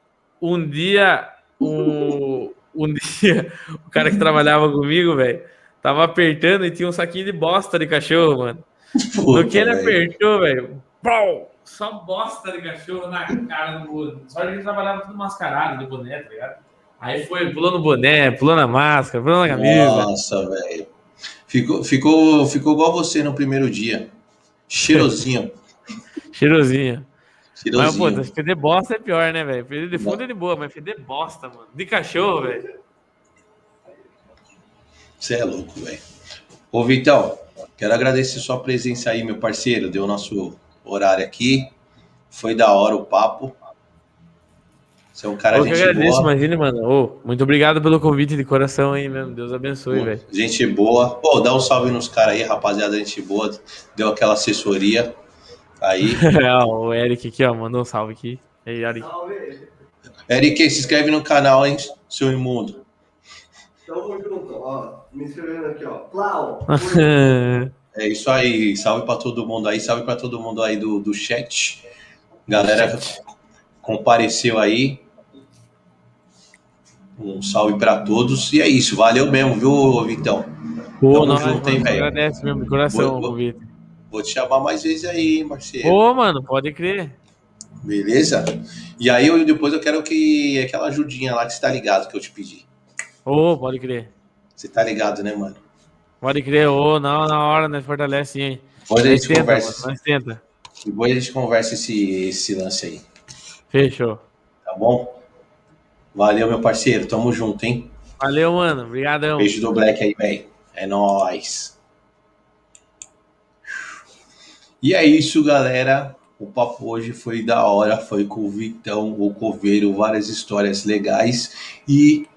um dia, um, um dia, o cara que trabalhava comigo, velho, tava apertando e tinha um saquinho de bosta de cachorro, mano. Puta, no que ele véio. apertou, velho, só bosta de cachorro na cara do outro. Só que ele trabalhava tudo mascarado de boné, tá ligado? Aí foi pulando boné, pulando a máscara, pulando a camisa. Nossa, velho. Ficou, ficou, ficou igual você no primeiro dia. Cheirosinho. Cheirosinho. Cheirosinho. Mas, pô, feder bosta é pior, né, velho? Feder de fundo é de boa, mas feder bosta, mano. De cachorro, velho. Você é louco, velho. Ô, Vitão, quero agradecer sua presença aí, meu parceiro. Deu o nosso horário aqui. Foi da hora o papo. Você é um cara de gente agradeço, boa. imagine, mano. Oh, muito obrigado pelo convite de coração aí mesmo. Deus abençoe, velho. Gente boa. Pô, dá um salve nos caras aí, rapaziada. Gente boa. Deu aquela assessoria aí. o Eric aqui, ó, mandou um salve aqui. Ei, Eric. Salve. Eric, se inscreve no canal, hein, seu imundo. Tamo junto, ó. Me inscrevendo aqui, ó. Clau. é isso aí. Salve pra todo mundo aí. Salve pra todo mundo aí do, do chat. Galera compareceu aí. Um salve para todos. E é isso. Valeu mesmo, viu, Vitão? Pô, Tamo não, junto, hein, velho? Agradece mesmo de coração, vou, vou, vou, te chamar mais vezes aí, Marcelo. Pô, mano, pode crer. Beleza? E aí eu, depois eu quero que aquela ajudinha lá que você tá ligado que eu te pedi. Ô, pode crer. Você tá ligado, né, mano? Pode crer, ô, não, na hora, né? Fortalece, hein? Depois a gente tenta, conversa. Mano, tenta. Depois a gente conversa esse, esse lance aí. Fechou. Tá bom? Valeu, meu parceiro. Tamo junto, hein? Valeu, mano. Obrigadão. Beijo do Black aí, velho. É nóis. E é isso, galera. O papo hoje foi da hora. Foi com o Vitão, o Coveiro, várias histórias legais. E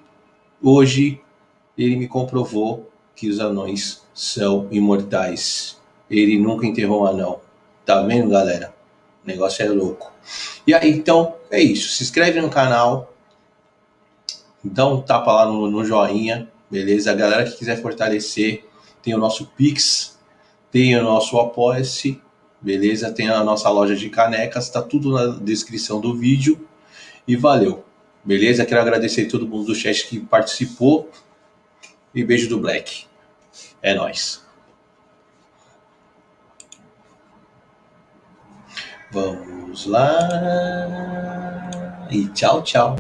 hoje ele me comprovou que os anões são imortais. Ele nunca enterrou um anão. Tá vendo, galera? O negócio é louco. E aí, então, é isso. Se inscreve no canal, dá um tapa lá no, no joinha, beleza? A galera que quiser fortalecer, tem o nosso Pix, tem o nosso Apoia-se, beleza? Tem a nossa loja de canecas, tá tudo na descrição do vídeo. E valeu, beleza? Quero agradecer todo mundo do chat que participou. E beijo do Black. É nós. Vamos lá. E tchau, tchau.